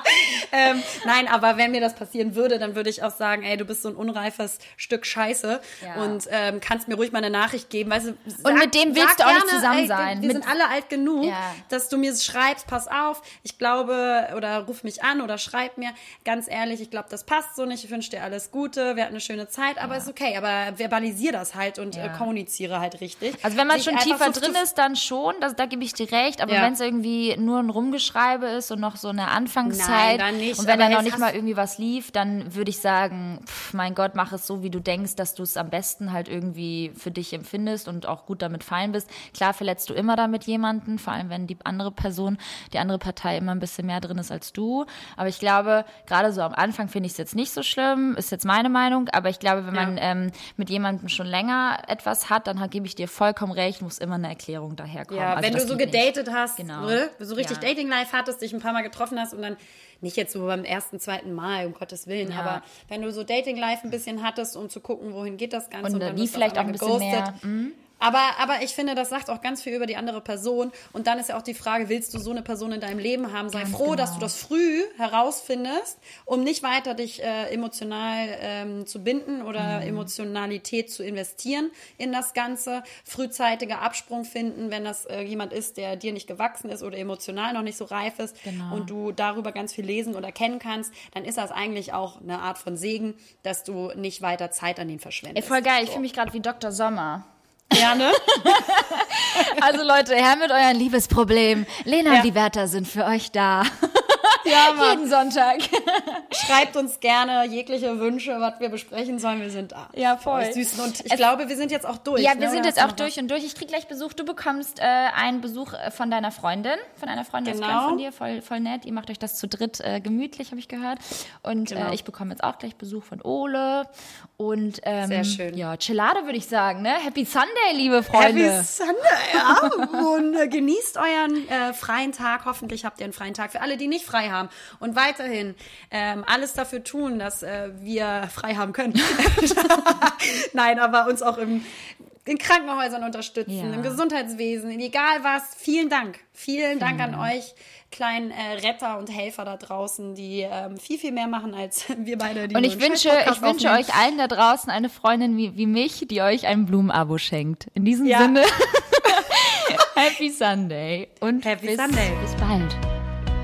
ähm, nein, aber wenn mir das passieren würde, dann würde ich auch sagen, ey, du bist so ein unreifes Stück Scheiße Ja. und ähm, kannst mir ruhig mal eine Nachricht geben. Weißt du, sag, Und mit dem willst du auch nicht zusammen ey, sein. Wir Mit- sind alle alt genug, Ja. dass du mir schreibst, pass auf, ich glaube, oder ruf mich an oder schreib mir, ganz ehrlich, ich glaube, das passt so nicht, ich wünsche dir alles Gute, wir hatten eine schöne Zeit, aber ist okay, aber verbalisier das halt und Ja. äh, kommuniziere halt richtig. Also wenn man Sich schon tiefer drin ist, dann schon, das, da gebe ich dir recht. Aber Ja. wenn es irgendwie nur ein Rumgeschreibe ist und noch so eine Anfangszeit Nein, dann nicht. und wenn da noch nicht mal irgendwie was lief, dann würde ich sagen, pff, mein Gott, mach es so, wie du denkst, dass du es am besten halt irgendwie für dich empfindest und auch gut damit fein bist. Klar verletzt du immer damit jemanden, vor allem wenn die andere Person, die andere Partei immer ein bisschen mehr drin ist als du. Aber ich glaube, gerade so am Anfang finde ich es jetzt nicht so schlimm, ist jetzt meine Meinung. Aber ich glaube, wenn man Ja. ähm, mit jemandem schon länger etwas hat, dann gebe ich dir vollkommen recht, muss immer eine Erklärung daherkommen. Ja, Also wenn du so geht nicht. gedatet hast, Genau. oder? so richtig Ja. Dating-Life hattest, dich ein paar Mal getroffen hast und dann nicht jetzt so beim ersten, zweiten Mal, um Gottes Willen, Ja. aber wenn du so Dating-Life ein bisschen hattest, um zu gucken, wohin geht das Ganze Und dann die wirst du vielleicht auch ein bisschen mehr, mhm. Aber, aber ich finde, das sagt auch ganz viel über die andere Person. Und dann ist ja auch die Frage, willst du so eine Person in deinem Leben haben? Sei Ganz froh, genau. dass du das früh herausfindest, um nicht weiter dich äh, emotional ähm, zu binden oder Mhm. Emotionalität zu investieren in das Ganze. Frühzeitiger Absprung finden, wenn das äh, jemand ist, der dir nicht gewachsen ist oder emotional noch nicht so reif ist Genau. und du darüber ganz viel lesen oder kennen kannst, dann ist das eigentlich auch eine Art von Segen, dass du nicht weiter Zeit an Ey, verschwendest. voll geil, ich fühle mich gerade wie Dr. Sommer. Ja, ne? Also Leute, her mit euren Liebesproblemen. Lena Ja. und die Wärter sind für euch da. Ja, Mann. Jeden Sonntag. Schreibt uns gerne jegliche Wünsche, was wir besprechen sollen. Wir sind da. Ja, voll. Süßen. Und ich glaube, wir sind jetzt auch durch. Ja, ne? wir sind Oder jetzt auch durch und durch. Ich krieg gleich Besuch. Du bekommst äh, einen Besuch äh, von deiner Freundin, von einer Freundin Genau. Von dir, voll, voll nett. Ihr macht euch das zu dritt äh, gemütlich, habe ich gehört. Und Genau. äh, ich bekomme jetzt auch gleich Besuch von Ole. Und ähm, Sehr schön. Ja, Gelade würde ich sagen, ne? Happy Sunday, liebe? Freunde. Happy Sunday, ja. Und äh, genießt euren äh, freien Tag. Hoffentlich habt ihr einen freien Tag. Für alle, die nicht frei haben. Und weiterhin ähm, alles dafür tun, dass äh, wir frei haben können. Nein, aber uns auch im, in Krankenhäusern unterstützen, Ja. im Gesundheitswesen, egal was. Vielen Dank. Vielen Dank an euch kleinen äh, Retter und Helfer da draußen, die ähm, viel, viel mehr machen als wir beide. Die Und ich wünsche, ich wünsche aufnehmen. euch allen da draußen eine Freundin wie, wie mich, die euch ein Blumenabo schenkt. In diesem Ja. Sinne, Happy Sunday und Happy bis, Sunday. bis bald.